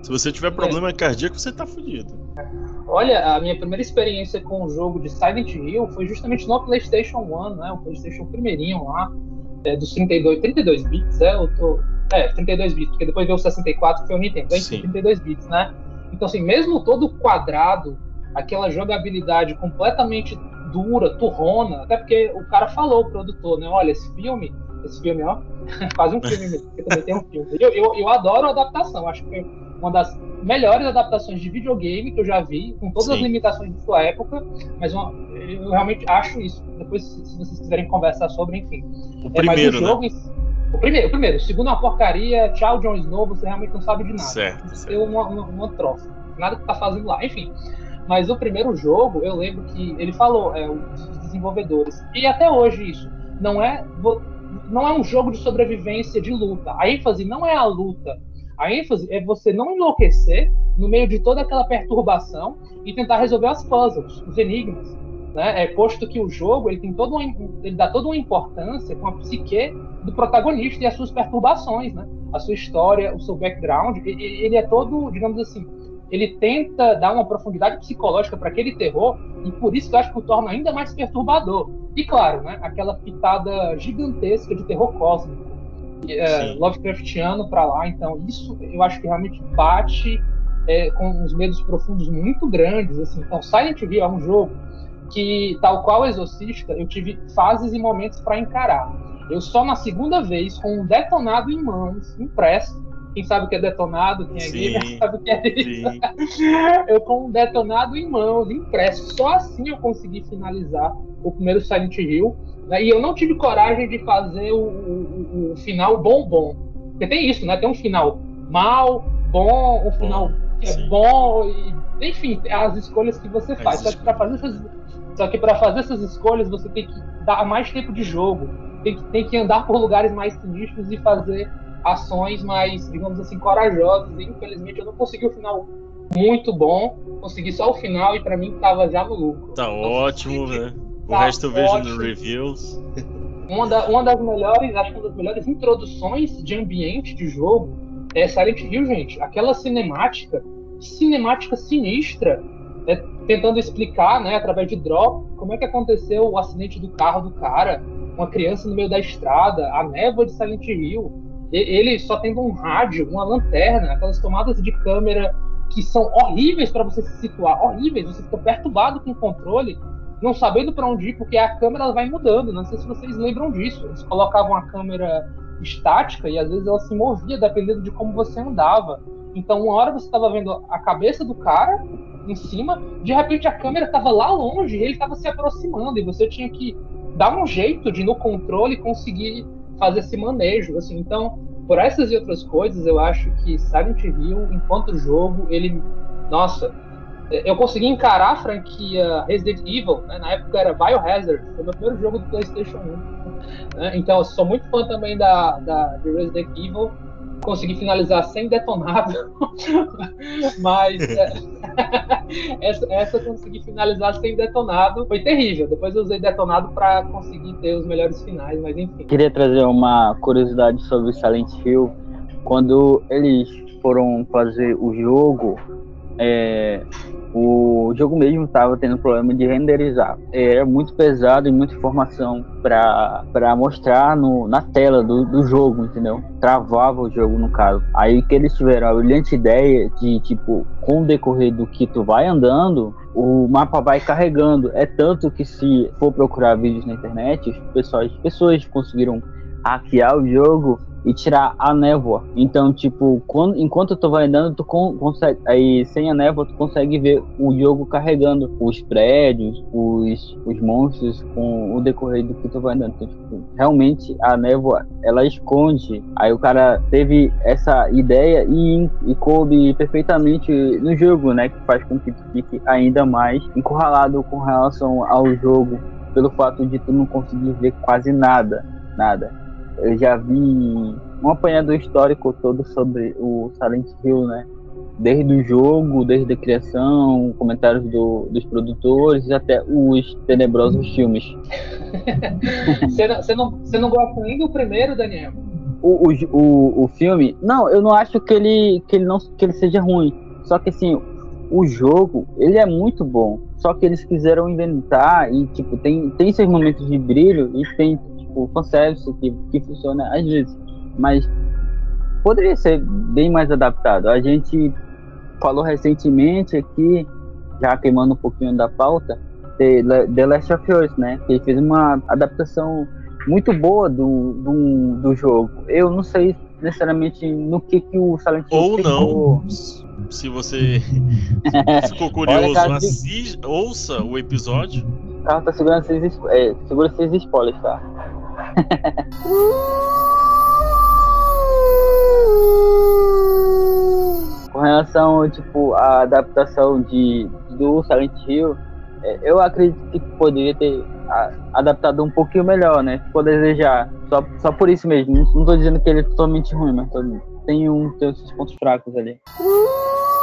Se você tiver problema cardíaco, você tá fudido. Olha, a minha primeira experiência com o jogo de Silent Hill foi justamente no PlayStation 1, né? O PlayStation primeirinho lá, é, dos 32, 32 bits, é? Eu tô, é, 32 bits, porque depois veio o 64 que foi o Nintendo, Sim. enfim, 32 bits, né? Então, assim, mesmo todo quadrado, aquela jogabilidade completamente dura, turrona, até porque o cara falou, o produtor, né? Olha, esse filme, esse filme, ó, quase um filme mesmo, porque também tem um filme. Eu, eu, eu adoro a adaptação, acho que uma das melhores adaptações de videogame que eu já vi, com todas Sim. as limitações de sua época, mas uma- eu realmente acho isso. Depois, se vocês quiserem conversar sobre, enfim. O É, mas primeiro, o né? jogo si- O primeiro, o primeiro. O segundo é uma porcaria. Tchau, Jon Snow, você realmente não sabe de nada. Certo, Você certo. é uma, uma, uma troça. Nada que tá fazendo lá. Enfim. Mas o primeiro jogo, eu lembro que ele falou, é, os desenvolvedores. E até hoje isso. Não é, não é um jogo de sobrevivência de luta. A ênfase não é a luta. A ênfase é você não enlouquecer no meio de toda aquela perturbação e tentar resolver as puzzles, os enigmas. Né? É, posto que o jogo ele tem toda uma, ele dá toda uma importância com a psique do protagonista e as suas perturbações, né? A sua história, o seu background, ele é todo, digamos assim, ele tenta dar uma profundidade psicológica para aquele terror e por isso eu acho que o torna ainda mais perturbador. E claro, né? Aquela pitada gigantesca de terror cósmico, é. Lovecraftiano para lá. Então isso eu acho que realmente bate é, com uns medos profundos muito grandes. Assim. Então Silent Hill é um jogo que, tal qual Exorcista, eu tive fases e momentos para encarar. Eu só na segunda vez, com um detonado em mãos, impresso, quem sabe o que é detonado, quem é Sim, sabe o que é isso. Eu com um detonado em mãos, impresso, só assim eu consegui finalizar o primeiro Silent Hill. né? E eu não tive coragem de fazer o, o- o final bom bom. Porque tem isso, né? Tem um final mal, bom, um final que é Sim. bom, e, enfim, as escolhas que você faz. Só que para fazer essas, só que para fazer essas escolhas você tem que dar mais tempo de jogo, tem que, tem que andar por lugares mais sinistros e fazer ações mais, digamos assim, corajosas. E infelizmente eu não consegui o final muito bom, consegui só o final e para mim tava já no lucro. Tá ótimo, né? O Tá resto eu vejo nos reviews. Uma, da- uma das melhores, acho que uma das melhores introduções de ambiente de jogo é Silent Hill, gente. Aquela cinemática, cinemática sinistra, é, tentando explicar, né, através de drop, como é que aconteceu o acidente do carro do cara, uma criança no meio da estrada, a névoa de Silent Hill, ele só tendo um rádio, uma lanterna, aquelas tomadas de câmera que são horríveis para você se situar, horríveis, você fica perturbado com o controle, não sabendo para onde ir, porque a câmera vai mudando. Não sei se vocês lembram disso. Eles colocavam a câmera estática e às vezes ela se movia dependendo de como você andava. Então, uma hora você estava vendo a cabeça do cara em cima, de repente a câmera estava lá longe e ele estava se aproximando e você tinha que dar um jeito de no controle conseguir fazer esse manejo. Assim. Então, por essas e outras coisas, eu acho que Silent Hill, enquanto jogo, ele, nossa, eu consegui encarar a franquia Resident Evil, né? na época era Biohazard, foi meu primeiro jogo do PlayStation 1. né? Então eu sou muito fã também da, da de Resident Evil. Consegui finalizar sem detonado, mas é, essa, essa eu consegui finalizar sem detonado. Foi terrível. Depois eu usei detonado para conseguir ter os melhores finais, mas enfim. Queria trazer uma curiosidade sobre Silent Hill. Quando eles foram fazer o jogo, é, o jogo mesmo estava tendo problema de renderizar. Era muito pesado e muita informação para mostrar no, na tela do, do jogo, entendeu? Travava o jogo no caso. Aí que eles tiveram a brilhante ideia de, tipo, com o decorrer do que tu vai andando, o mapa vai carregando. É tanto que se for procurar vídeos na internet, as pessoas, pessoas conseguiram hackear o jogo e tirar a névoa. Então, tipo, quando, enquanto tu vai andando, tu con consegue. Aí, sem a névoa, tu consegue ver o jogo carregando os prédios, os, os monstros, com o decorrer do que tu vai andando. Então, tipo, realmente a névoa ela esconde. Aí o cara teve essa ideia e, e coube perfeitamente no jogo, né? Que faz com que tu fique ainda mais encurralado com relação ao jogo, pelo fato de tu não conseguir ver quase nada. Nada eu já vi um apanhado histórico todo sobre o Silent Hill, né? Desde o jogo, desde a criação, comentários do, dos produtores até os tenebrosos filmes. Você não, você, não, você não gosta nem do primeiro, Daniel? O, o, o, o filme, não, eu não acho que ele, que ele não que ele seja ruim. Só que assim, o jogo, ele é muito bom. Só que eles quiseram inventar e tipo tem tem seus momentos de brilho e tem tipo fanservice que que funciona às vezes, mas poderia ser bem mais adaptado. A gente falou recentemente aqui, já queimando um pouquinho da pauta, de The Last of Us, né? Que fez uma adaptação muito boa do, do, do jogo. Eu não sei necessariamente no que, que o Silent Hill Ou pegou. não. Se você ficou curioso, Olha, cara, ouça o episódio. O carro tá segurando esses, é, segura esses spoilers, tá? Com relação, tipo, à adaptação de, do Silent Hill, é, eu acredito que poderia ter a- adaptado um pouquinho melhor, né? Ficou a desejar. Só, só por isso mesmo. Não, tô dizendo que ele é totalmente ruim, mas tô- tem, um, tem seus pontos fracos ali.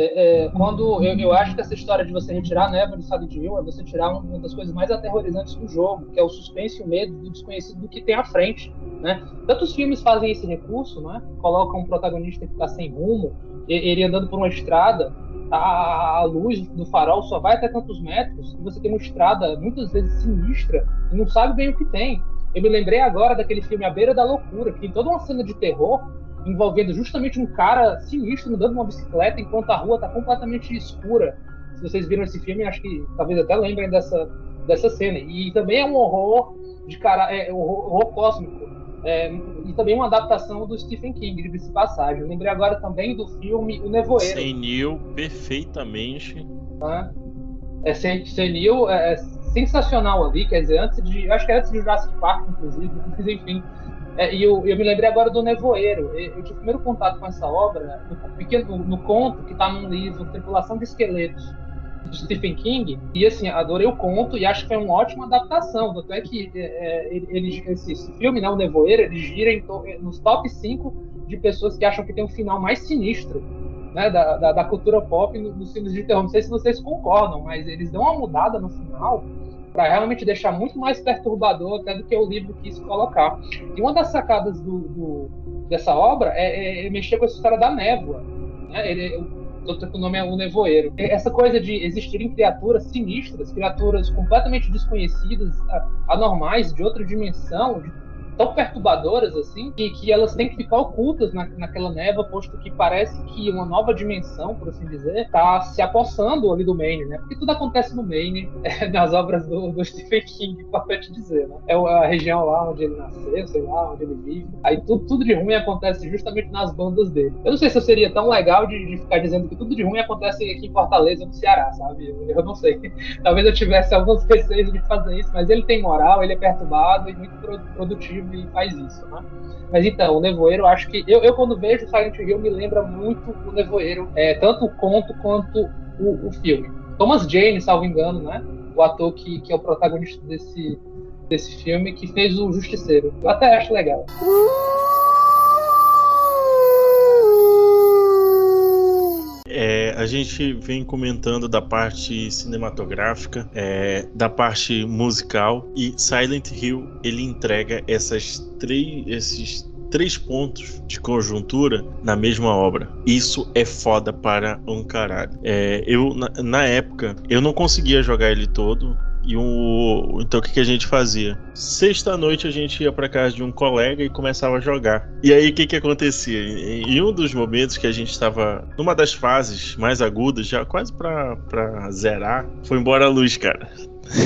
É, é, quando eu, eu acho que essa história de você retirar a névoa do Silent Hill é você tirar um- uma das coisas mais aterrorizantes do jogo, que é o suspense e o medo do desconhecido do que tem à frente, né? Tantos filmes fazem esse recurso, né? Colocam um protagonista que está sem rumo, ele andando por uma estrada, a, a luz do farol só vai até tantos metros, e você tem uma estrada muitas vezes sinistra e não sabe bem o que tem. Eu me lembrei agora daquele filme A Beira da Loucura, que tem toda uma cena de terror envolvendo justamente um cara sinistro andando numa bicicleta enquanto a rua está completamente escura. Se vocês viram esse filme, acho que talvez até lembrem dessa, dessa cena. E também é um horror de cara, é, horror, horror cósmico. É, e também uma adaptação do Stephen King, de passagem. Eu lembrei agora também do filme O Nevoeiro. Senil perfeitamente. né? É sen- senil, é, é sensacional ali, quer dizer, antes de. Acho que é antes de Jurassic Park, inclusive, mas enfim. É, e eu, eu me lembrei agora do Nevoeiro. Eu, tive o primeiro contato com essa obra no, pequeno, no conto que está num livro, Tripulação de Esqueletos, de Stephen King. E assim, adorei o conto e acho que foi uma ótima adaptação. Tanto é que é, é, ele, esse, esse filme, né, o Nevoeiro, ele gira em to- nos top 5 de pessoas que acham que tem um final mais sinistro né, da, da, da cultura pop no- nos filmes de terror. Não sei se vocês concordam, mas eles dão uma mudada no final para realmente deixar muito mais perturbador até do que o livro quis colocar. E uma das sacadas do, do- dessa obra é, é- é mexer com essa história da névoa. Né? Ele, tanto que o nome é o nevoeiro. Essa coisa de existirem criaturas sinistras, criaturas completamente desconhecidas, anormais, de outra dimensão, de- tão perturbadoras assim, que, que elas têm que ficar ocultas na, naquela névoa, posto que parece que uma nova dimensão, por assim dizer, está se apossando ali do Maine, né? Porque tudo acontece no Maine, é, nas obras do, do Stephen King, importante dizer, né? É a região lá onde ele nasceu, sei lá, onde ele vive. Aí tudo, tudo de ruim acontece justamente nas bandas dele. Eu não sei se eu seria tão legal de, de ficar dizendo que tudo de ruim acontece aqui em Fortaleza, no Ceará, sabe? Eu, eu não sei. Talvez eu tivesse alguns receios de fazer isso, mas ele tem moral, ele é perturbado e muito pro- produtivo faz isso, né? Mas então, o Nevoeiro, acho que. Eu, eu quando vejo Silent Hill, me lembra muito o Nevoeiro, é, tanto o conto quanto o, o filme. Thomas Jane, salvo engano, né? O ator que, que é o protagonista desse, desse filme, que fez o Justiceiro. Eu até acho legal. É, a gente vem comentando da parte cinematográfica, é, da parte musical e Silent Hill ele entrega essas três, esses três pontos de conjuntura na mesma obra. Isso é foda para um caralho. É, eu na, na época eu não conseguia jogar ele todo. E o, então o que, que a gente fazia? Sexta noite a gente ia para casa de um colega e começava a jogar. E aí o que, que acontecia? Em, um dos momentos que a gente estava numa das fases mais agudas, já quase pra zerar, foi embora a luz, cara.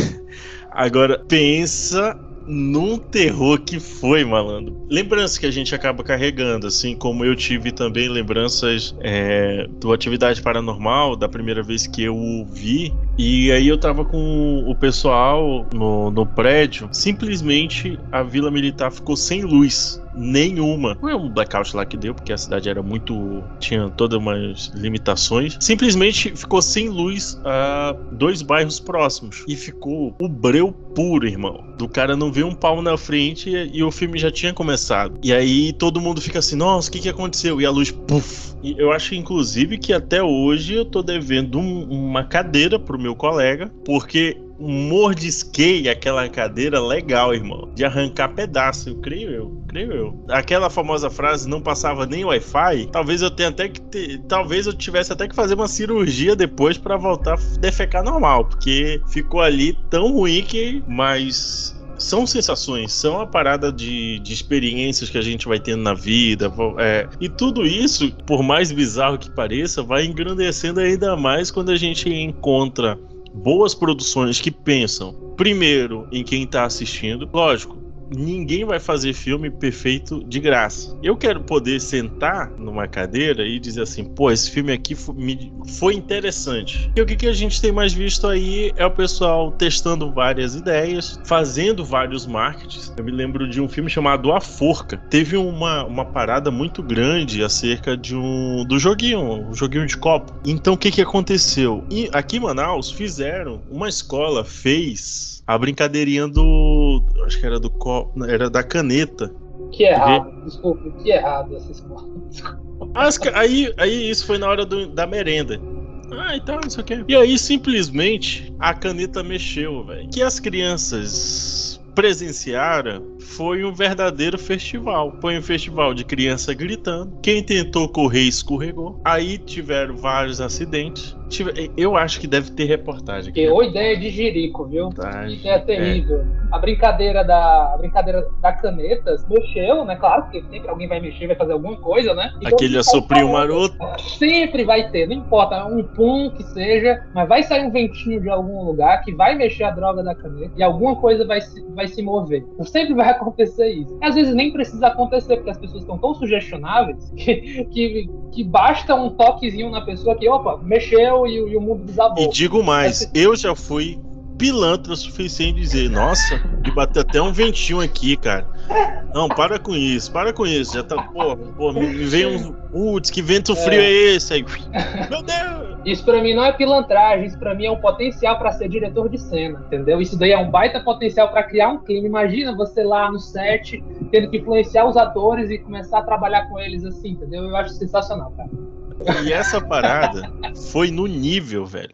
Agora pensa num terror que foi, malandro. Lembranças que a gente acaba carregando, assim como eu tive também lembranças é, do Atividade Paranormal, da primeira vez que eu o vi. E aí eu tava com o pessoal no, no prédio. Simplesmente a Vila Militar ficou sem luz nenhuma. Não é um blackout lá que deu, porque a cidade era muito. tinha todas umas limitações. Simplesmente ficou sem luz a dois bairros próximos. E ficou o breu puro, irmão. Do cara não ver um pau na frente e, e o filme já tinha começado. E aí todo mundo fica assim, nossa, o que, que aconteceu? E a luz, puf. E eu acho, inclusive, que até hoje eu tô devendo um- uma cadeira pro meu colega, porque mordisquei aquela cadeira legal, irmão. De arrancar pedaço, eu creio eu, creio eu. Aquela famosa frase não passava nem Wi-Fi, talvez eu tenha até que ter, talvez eu tivesse até que fazer uma cirurgia depois para voltar a defecar normal, porque ficou ali tão ruim que mas são sensações, são a parada de, de experiências que a gente vai tendo na vida. é, e tudo isso, por mais bizarro que pareça, vai engrandecendo ainda mais quando a gente encontra boas produções que pensam primeiro em quem tá assistindo. Lógico, ninguém vai fazer filme perfeito de graça. Eu quero poder sentar numa cadeira e dizer assim, pô, esse filme aqui foi, interessante. E o que, que a gente tem mais visto aí é o pessoal testando várias ideias, fazendo vários marketings. Eu me lembro de um filme chamado A Forca. Teve uma, uma parada muito grande acerca de um do joguinho, um joguinho de copo. Então o que, que aconteceu? E aqui em Manaus fizeram, uma escola fez a brincadeirinha do. Acho que era do copo. Era da caneta. Que errado, desculpa, que errado essa escola. As aí, aí isso foi na hora do- da merenda. Ah, então, não sei o quê. E aí, simplesmente, a caneta mexeu, velho. Que as crianças presenciaram foi um verdadeiro festival. Foi um festival de criança gritando. Quem tentou correr escorregou. Aí tiveram vários acidentes. Eu acho que deve ter reportagem aqui. Que ô ideia de jirico, viu? Tá, Que ideia terrível. A brincadeira da a brincadeira da caneta mexeu, né? Claro, porque sempre alguém vai mexer, vai fazer alguma coisa, né? Então, Aquele assoprinho falando. maroto. Sempre vai ter, não importa, um pum que seja, mas vai sair um ventinho de algum lugar que vai mexer a droga da caneta e alguma coisa vai se, vai se mover. Sempre vai acontecer isso. E às vezes nem precisa acontecer, porque as pessoas estão tão sugestionáveis que, que, que basta um toquezinho na pessoa que, opa, mexeu e, o- e o mundo desabou. E digo mais, eu já fui pilantra o suficiente dizer, nossa, me bateu até um ventinho aqui, cara. Não, para com isso, para com isso. Já tá, pô, pô me me veio um. Putz, que vento frio é esse? Aí, meu Deus! Isso pra mim não é pilantragem, isso pra mim é um potencial pra ser diretor de cena, entendeu? Isso daí é um baita potencial pra criar um clima. Imagina você lá no set, tendo que influenciar os atores e começar a trabalhar com eles assim, entendeu? Eu acho sensacional, cara. E essa parada foi no nível, velho.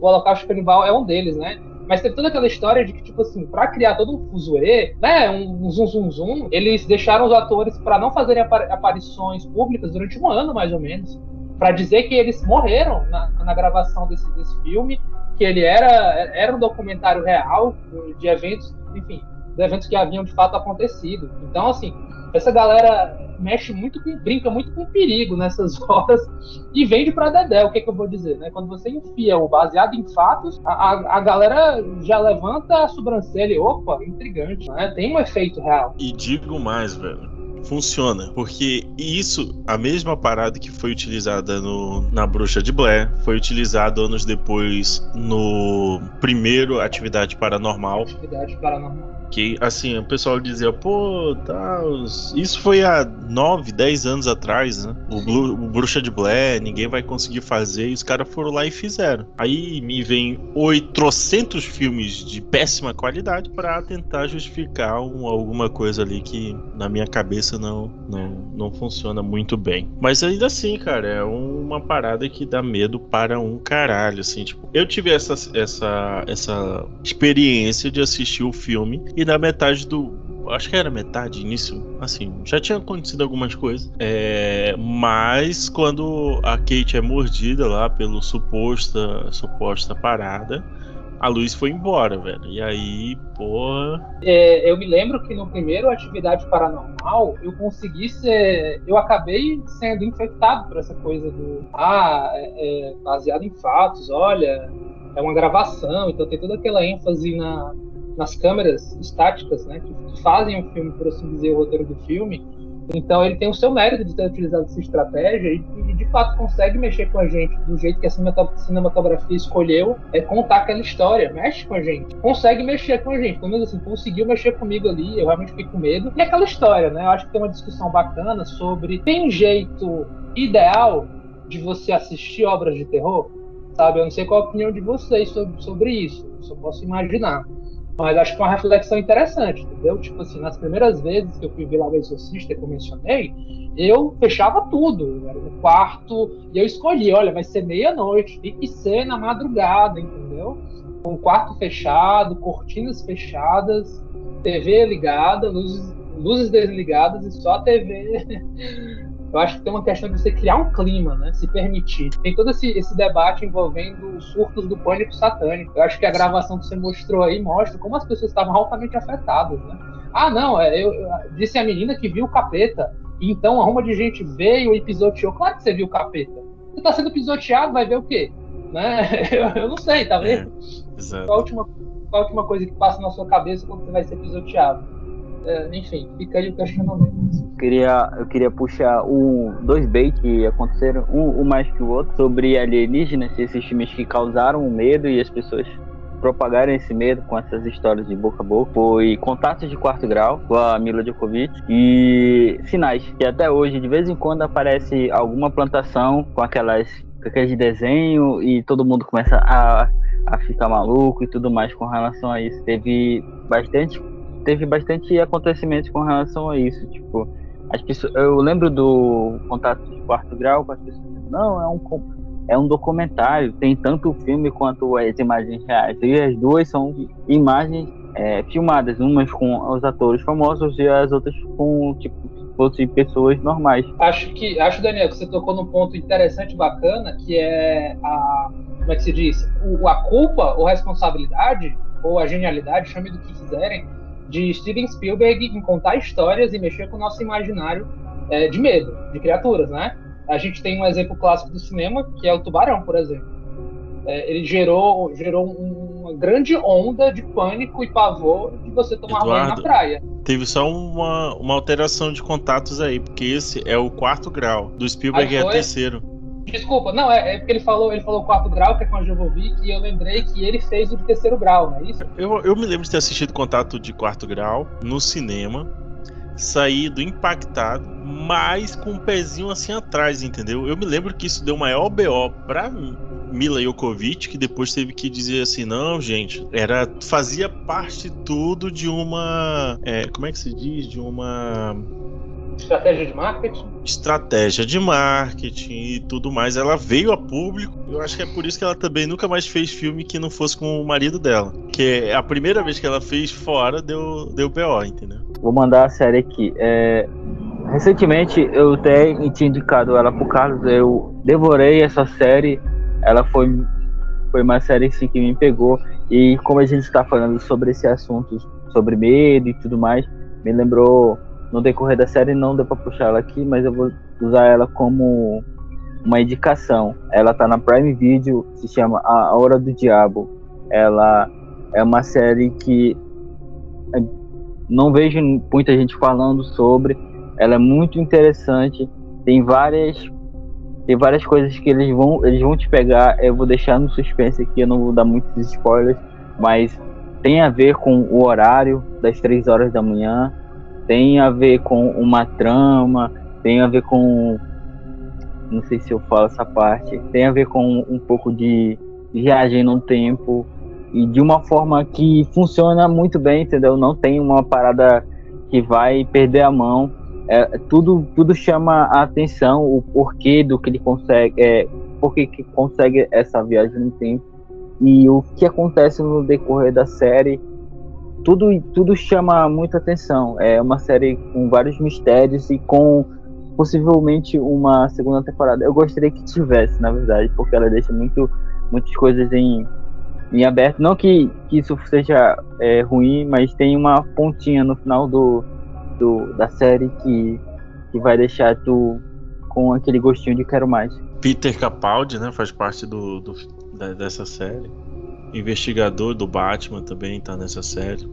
O Holocausto Canibal é um deles, né? Mas teve toda aquela história de que, tipo assim, pra criar todo um fuzuê, né, um zum zum zum, eles deixaram os atores pra não fazerem apa- aparições públicas durante um ano, mais ou menos, Pra dizer que eles morreram na, na gravação desse, desse filme, que ele era, era um documentário real de eventos, enfim, de eventos que haviam de fato acontecido. Então, assim, essa galera mexe muito com, brinca muito com perigo nessas horas e vende pra Dedé, o que, que eu vou dizer, né? Quando você enfia o baseado em fatos, a, a, a galera já levanta a sobrancelha e, opa, intrigante, né? Tem um efeito real. E digo mais, velho. Funciona, porque isso, a mesma parada que foi utilizada no, na Bruxa de Blair, foi utilizado anos depois no primeiro Atividade Paranormal, Atividade paranormal. Que assim, o pessoal dizia, pô, tá, isso foi há 9, 10 anos atrás, né? O, Blu- o Bruxa de Blair, ninguém vai conseguir fazer, e os caras foram lá e fizeram. Aí me vem 800 filmes de péssima qualidade pra tentar justificar um- alguma coisa ali que na minha cabeça não, não, não funciona muito bem. Mas ainda assim, cara, é uma parada que dá medo para um caralho, assim, tipo, eu tive essa, essa, essa experiência de assistir o filme e na metade do. Acho que era metade, início. Assim, já tinha acontecido algumas coisas. É, mas quando a Kate é mordida lá pelo suposta, suposta parada, a luz foi embora, velho. E aí, porra. É, eu me lembro que no primeiro Atividade Paranormal, eu consegui ser. Eu acabei sendo infectado por essa coisa do. Ah, é, é baseado em fatos, olha, é uma gravação, então tem toda aquela ênfase na, nas câmeras estáticas, né, que, fazem o filme, por assim dizer, o roteiro do filme. Então ele tem o seu mérito de ter utilizado essa estratégia e, e, de fato consegue mexer com a gente do jeito que a cinematografia escolheu, é contar aquela história, mexe com a gente, consegue mexer com a gente, pelo menos assim, conseguiu mexer comigo ali, eu realmente fiquei com medo. E aquela história, né? Eu acho que tem uma discussão bacana sobre tem jeito ideal de você assistir obras de terror, sabe? Eu não sei qual a opinião de vocês sobre, sobre isso, eu só posso imaginar. Mas acho que é uma reflexão interessante, entendeu? Tipo assim, nas primeiras vezes que eu fui ver lá o Exorcista, que eu mencionei, eu fechava tudo. Era no quarto e eu escolhi, olha, vai ser meia-noite, tem que ser na madrugada, entendeu? Com o quarto fechado, cortinas fechadas, TV ligada, luzes, luzes desligadas e só a TV. Eu acho que tem uma questão de você criar um clima, né? Se permitir. Tem todo esse, esse debate envolvendo os surtos do pânico satânico. Eu acho que a gravação que você mostrou aí mostra como as pessoas estavam altamente afetadas, né? Ah, não, é, eu, eu- disse a menina que viu o capeta. E então arruma de gente veio e pisoteou. Claro que você viu o capeta. Você tá sendo pisoteado, vai ver o quê? Né? Eu, eu não sei, tá vendo? Exato. Qual a, última, qual a última coisa que passa na sua cabeça quando você vai ser pisoteado? É, enfim, fica aí o questionamento. queria, eu queria puxar um, dois bait que aconteceram, um, um mais que o outro, sobre alienígenas, esses filmes que causaram medo e as pessoas propagaram esse medo com essas histórias de boca a boca. Foi Contatos de Quarto Grau, com a Mila Djokovic, e Sinais, que até hoje, de vez em quando, aparece alguma plantação com aquelas com aqueles de desenho e todo mundo começa a, a ficar maluco e tudo mais com relação a isso. Teve bastante teve bastante acontecimentos com relação a isso, tipo, as pessoas, eu lembro do contato de quarto grau com as pessoas, não, é um é um documentário, tem tanto o filme quanto as imagens reais. E as duas são imagens é, filmadas, umas com os atores famosos e as outras com tipo fossem pessoas normais. Acho que, acho Daniel que você tocou num ponto interessante, bacana, que é a como é que se diz, o, a culpa ou responsabilidade ou a genialidade, chame do que quiserem, de Steven Spielberg em contar histórias e mexer com o nosso imaginário é, de medo, de criaturas, né? A gente tem um exemplo clássico do cinema, que é o Tubarão, por exemplo. É, ele gerou, gerou uma grande onda de pânico e pavor de você tomar banho na praia. Teve só uma, uma alteração de contatos aí, porque esse é o quarto grau, do Spielberg é o terceiro. Desculpa, não, é, é, porque ele falou, ele falou quarto grau, que é com a Jovovic, e eu lembrei que ele fez o de terceiro grau, não é isso? Eu, eu me lembro de ter assistido Contato de Quarto Grau no cinema, saído impactado, mas com um pezinho assim atrás, entendeu? Eu me lembro que isso deu maior BO pra Mila Jokovic, que depois teve que dizer assim, não, gente, era fazia parte tudo de uma, é, como é que se diz, de uma Estratégia de marketing? Estratégia de marketing e tudo mais. Ela veio a público. Eu acho que é por isso que ela também nunca mais fez filme que não fosse com o marido dela. Que a primeira vez que ela fez fora, deu, deu BO, entendeu? Vou mandar a série aqui. É... Recentemente eu até tinha indicado ela pro Carlos. Eu devorei essa série. Ela foi, foi uma série assim, que me pegou. E como a gente está falando sobre esse assunto, sobre medo e tudo mais, me lembrou no decorrer da série não deu para puxar ela aqui, mas eu vou usar ela como uma indicação. Ela tá na Prime Video, se chama A Hora do Diabo. Ela é uma série que não vejo muita gente falando sobre. Ela é muito interessante. Tem várias tem várias coisas que eles vão eles vão te pegar. Eu vou deixar no suspense aqui, eu não vou dar muitos spoilers, mas tem a ver com o horário das três horas da manhã tem a ver com uma trama, tem a ver com. Não sei se eu falo essa parte. Tem a ver com um pouco de viagem no tempo e de uma forma que funciona muito bem, entendeu? Não tem uma parada que vai perder a mão. É, tudo, tudo chama a atenção, o porquê do que ele consegue, é, porquê que consegue essa viagem no tempo e o que acontece no decorrer da série tudo, tudo chama muita atenção. É uma série com vários mistérios e com possivelmente uma segunda temporada. Eu gostaria que tivesse, na verdade, porque ela deixa muito, muitas coisas em, em aberto. Não que, que isso seja é, ruim, mas tem uma pontinha no final do, do, da série que, que vai deixar tu com aquele gostinho de quero mais. Peter Capaldi, né, faz parte do, do dessa série investigador do Batman também está nessa série.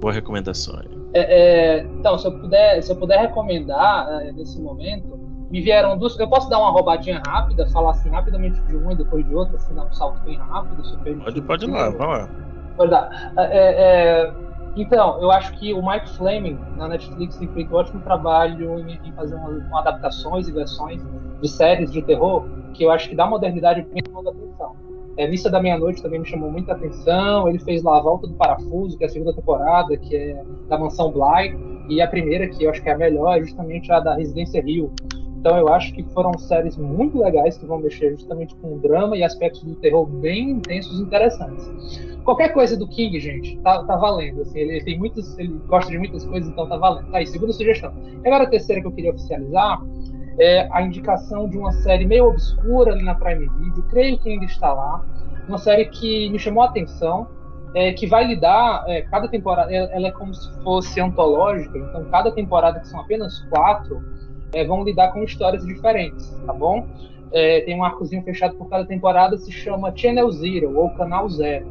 Boa recomendação aí. É, é, então, se eu puder, se eu puder recomendar é, nesse momento, me vieram duas. Eu posso dar uma roubadinha rápida, falar assim rapidamente de um e depois de outro, assim, dar um salto bem rápido. Se pode, pode ir lá, vai lá. Pode dar. É, é, é, então, eu acho que o Mike Fleming na Netflix tem feito um ótimo trabalho em, em fazer uma, uma adaptações e versões de séries de terror que eu acho que dá modernidade bem da atenção. É, Missa da Meia-Noite também me chamou muita atenção. Ele fez lá a Volta do Parafuso, que é a segunda temporada, que é da Mansão Bly. E a primeira, que eu acho que é a melhor, é justamente a da Residência Rio. Então eu acho que foram séries muito legais que vão mexer justamente com o drama e aspectos do terror bem intensos e interessantes. Qualquer coisa do King, gente, tá, tá valendo. Assim, ele, tem muitos, ele gosta de muitas coisas, então tá valendo. Tá aí, segunda sugestão. Agora a terceira que eu queria oficializar é, a indicação de uma série meio obscura ali na Prime Video, creio que ainda está lá, uma série que me chamou a atenção, é, que vai lidar, é, cada temporada, ela é como se fosse antológica, então cada temporada, que são apenas quatro, é, vão lidar com histórias diferentes, tá bom? É, tem um arcozinho fechado por cada temporada, se chama Channel Zero ou Canal Zero.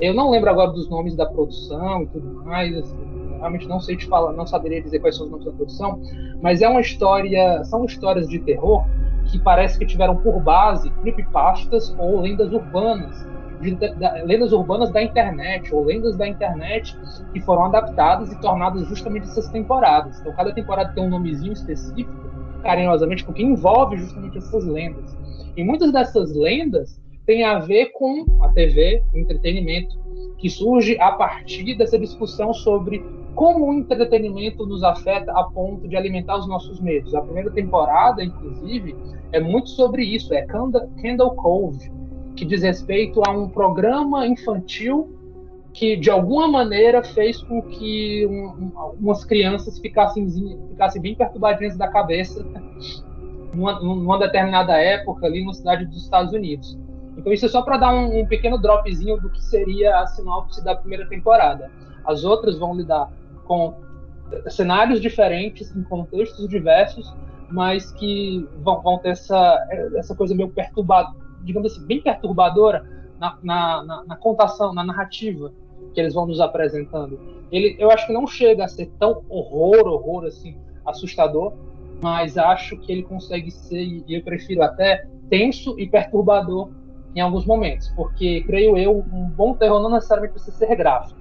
Eu não lembro agora dos nomes da produção e tudo mais, assim, realmente não sei te falar, não saberia dizer quais são os nomes da produção, mas é uma história, são histórias de terror que parece que tiveram por base creepypastas ou lendas urbanas, de, de, lendas urbanas da internet ou lendas da internet que foram adaptadas e tornadas justamente essas temporadas. Então cada temporada tem um nomezinho específico, carinhosamente, porque envolve justamente essas lendas. E muitas dessas lendas têm a ver com a TV, o entretenimento, que surge a partir dessa discussão sobre como o entretenimento nos afeta a ponto de alimentar os nossos medos. A primeira temporada, inclusive, é muito sobre isso, é Candle Cove, que diz respeito a um programa infantil que de alguma maneira fez com que um, um, umas crianças ficassem, ficassem bem perturbadinhas da cabeça numa, numa, determinada época ali na cidade dos Estados Unidos. Então isso é só para dar um, um, pequeno dropzinho do que seria a sinopse da primeira temporada. As outras vão lidar com cenários diferentes, em contextos diversos, mas que vão, vão ter essa, essa coisa meio perturbada, digamos assim, bem perturbadora na, na, na, na, contação, na narrativa que eles vão nos apresentando. Ele, eu acho que não chega a ser tão horror, horror assim, assustador, mas acho que ele consegue ser, e eu prefiro até, tenso e perturbador em alguns momentos, porque, creio eu, um bom terror não necessariamente precisa ser gráfico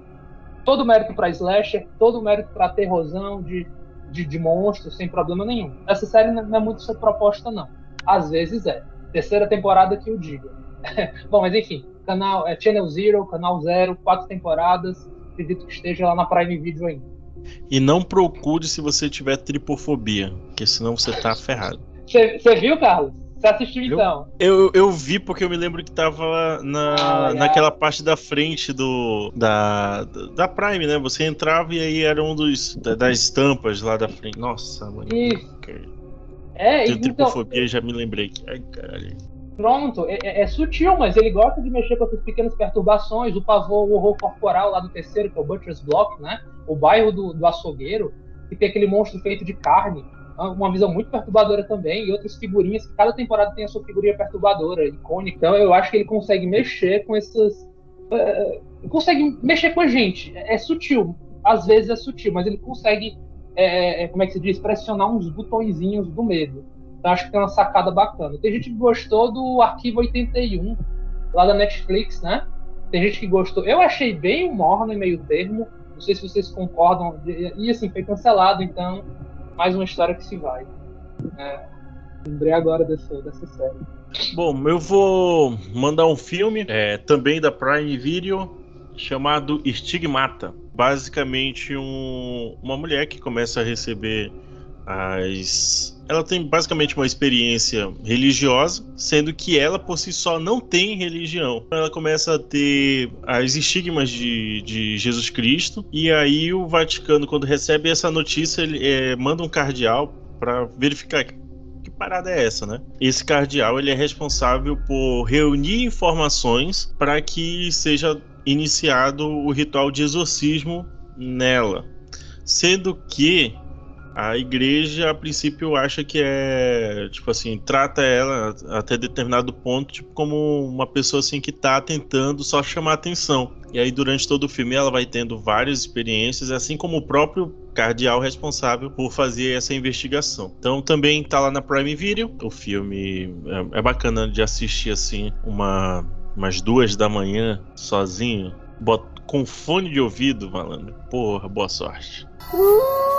todo mérito para slasher, todo mérito para terrorzão de, de, de, monstros, sem problema nenhum. Essa série não é muito essa proposta, não. Às vezes é. Terceira temporada que eu digo. Bom, mas enfim, canal é Channel Zero, canal Zero, quatro temporadas. Acredito que esteja lá na Prime Video ainda. E não procure se você tiver tripofobia, porque senão você tá ferrado. Você viu, Carlos? Você assistiu então? Eu, eu vi porque eu me lembro que tava na, ah, naquela parte da frente do da, da Prime, né? Você entrava e aí era um dos das estampas lá da frente. Nossa, mano. Isso. É, Tenho então, tripofobia, já me lembrei. Ai, caralho. Pronto, é, é, é, sutil, mas ele gosta de mexer com essas pequenas perturbações, o pavor, o horror corporal lá do terceiro, que é o Butcher's Block, né? O bairro do, do açougueiro, que tem aquele monstro feito de carne uma visão muito perturbadora também, e outras figurinhas, que cada temporada tem a sua figurinha perturbadora, icônica. Então eu acho que ele consegue mexer com essas. Uh, consegue mexer com a gente. É, é, sutil, às vezes é sutil, mas ele consegue, é, é, como é que se diz, pressionar uns botõezinhos do medo. Então acho que tem uma sacada bacana. Tem gente que gostou do Arquivo 81, lá da Netflix, né? Tem gente que gostou. Eu achei bem morno e meio termo. Não sei se vocês concordam. E assim, foi cancelado, então mais uma história que se vai. É, lembrei agora dessa, dessa série. Bom, eu vou mandar um filme, é, também da Prime Video, chamado Estigmata. Basicamente, um, uma mulher que começa a receber as. Ela tem basicamente uma experiência religiosa, sendo que ela por si só não tem religião. Ela começa a ter as estigmas de, de Jesus Cristo, e aí o Vaticano, quando recebe essa notícia, ele é, manda um cardeal para verificar que parada é essa, né? Esse cardeal ele é responsável por reunir informações para que seja iniciado o ritual de exorcismo nela. Sendo que a igreja, a princípio, acha que é, tipo assim, trata ela até determinado ponto, tipo, como uma pessoa assim que tá tentando só chamar atenção. E aí, durante todo o filme, ela vai tendo várias experiências, assim como o próprio cardeal responsável por fazer essa investigação. Então, também tá lá na Prime Video. O filme é, é bacana de assistir, assim, uma, umas duas da manhã, sozinho, com fone de ouvido, malandro. Porra, boa sorte. Uh!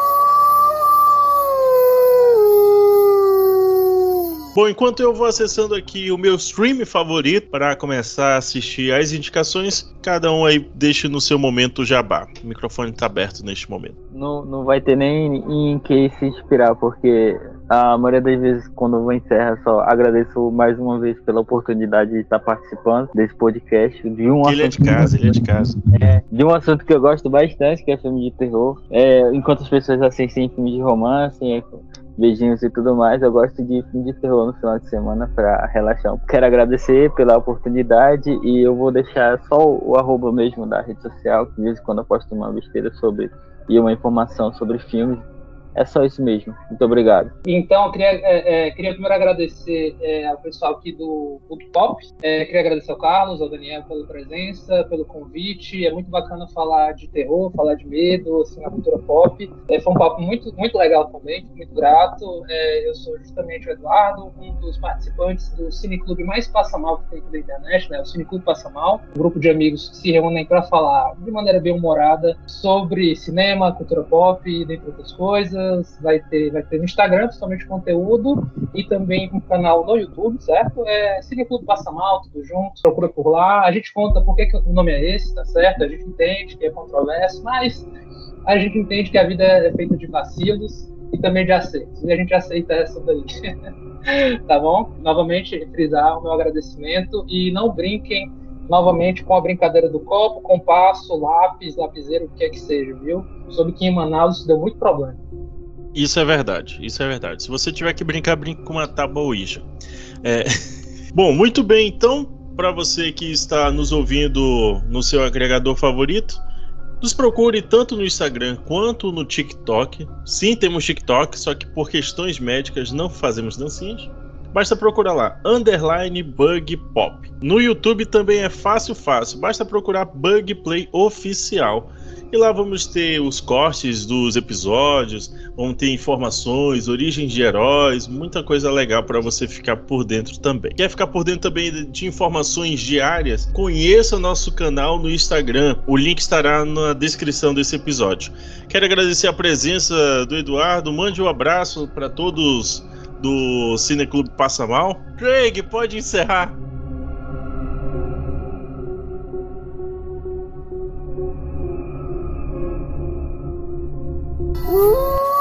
Bom, enquanto eu vou acessando aqui o meu stream favorito para começar a assistir as indicações, cada um aí deixe no seu momento o jabá. O microfone está aberto neste momento. Não, não vai ter nem em que se inspirar, porque a maioria das vezes, quando eu vou encerrar, só agradeço mais uma vez pela oportunidade de estar participando desse podcast. De um ele é de casa, ele é de casa. É, de um assunto que eu gosto bastante, que é filme de terror. É, enquanto as pessoas assistem filme de romance, beijinhos e tudo mais. Eu gosto de filme de terror no final de semana para relaxar. Quero agradecer pela oportunidade e eu vou deixar só o, arroba mesmo da rede social, que de vez em quando eu posto uma besteira sobre e uma informação sobre filmes. É só isso mesmo. Muito obrigado. Então, eu queria, é, é, queria primeiro agradecer é, ao pessoal aqui do Book Pop. É, queria agradecer ao Carlos, ao Daniel pela presença, pelo convite. É muito bacana falar de terror, falar de medo, assim, na cultura pop. É, foi um papo muito, muito legal também, muito grato. É, eu sou justamente o Eduardo, um dos participantes do Cineclube mais passa mal que tem aqui internet, né? O Cineclube Passa Mal. Um grupo de amigos que se reúnem para falar de maneira bem humorada sobre cinema, cultura pop, dentre outras coisas vai ter, vai ter no Instagram, principalmente conteúdo, e também um canal no YouTube, certo? É Cineclube Passa Mal, tudo junto, procura por lá. A gente conta por que, que o nome é esse, tá certo? A gente entende que é controverso, mas a gente entende que a vida é feita de vacilos e também de acertos. E a gente aceita essa daí. tá bom? Novamente, frisar o meu agradecimento e não brinquem novamente com a brincadeira do copo, compasso, lápis, lapiseiro, o que é que seja, viu? Soube que em Manaus isso deu muito problema. Isso é verdade, isso é verdade. Se você tiver que brincar, brinque com uma tábua Ouija. É... Bom, muito bem, então, para você que está nos ouvindo no seu agregador favorito, nos procure tanto no Instagram quanto no TikTok. Sim, temos TikTok, só que por questões médicas não fazemos dancinhas. Basta procurar lá, underline bug pop. No YouTube também é fácil, fácil. Basta procurar Bug Play Oficial. E lá vamos ter os cortes dos episódios, vamos ter informações, origens de heróis, muita coisa legal para você ficar por dentro também. Quer ficar por dentro também de informações diárias? Conheça o nosso canal no Instagram. O link estará na descrição desse episódio. Quero agradecer a presença do Eduardo. Mande um abraço para todos do Cineclube Passa Mal. Craig, pode encerrar. Ooh.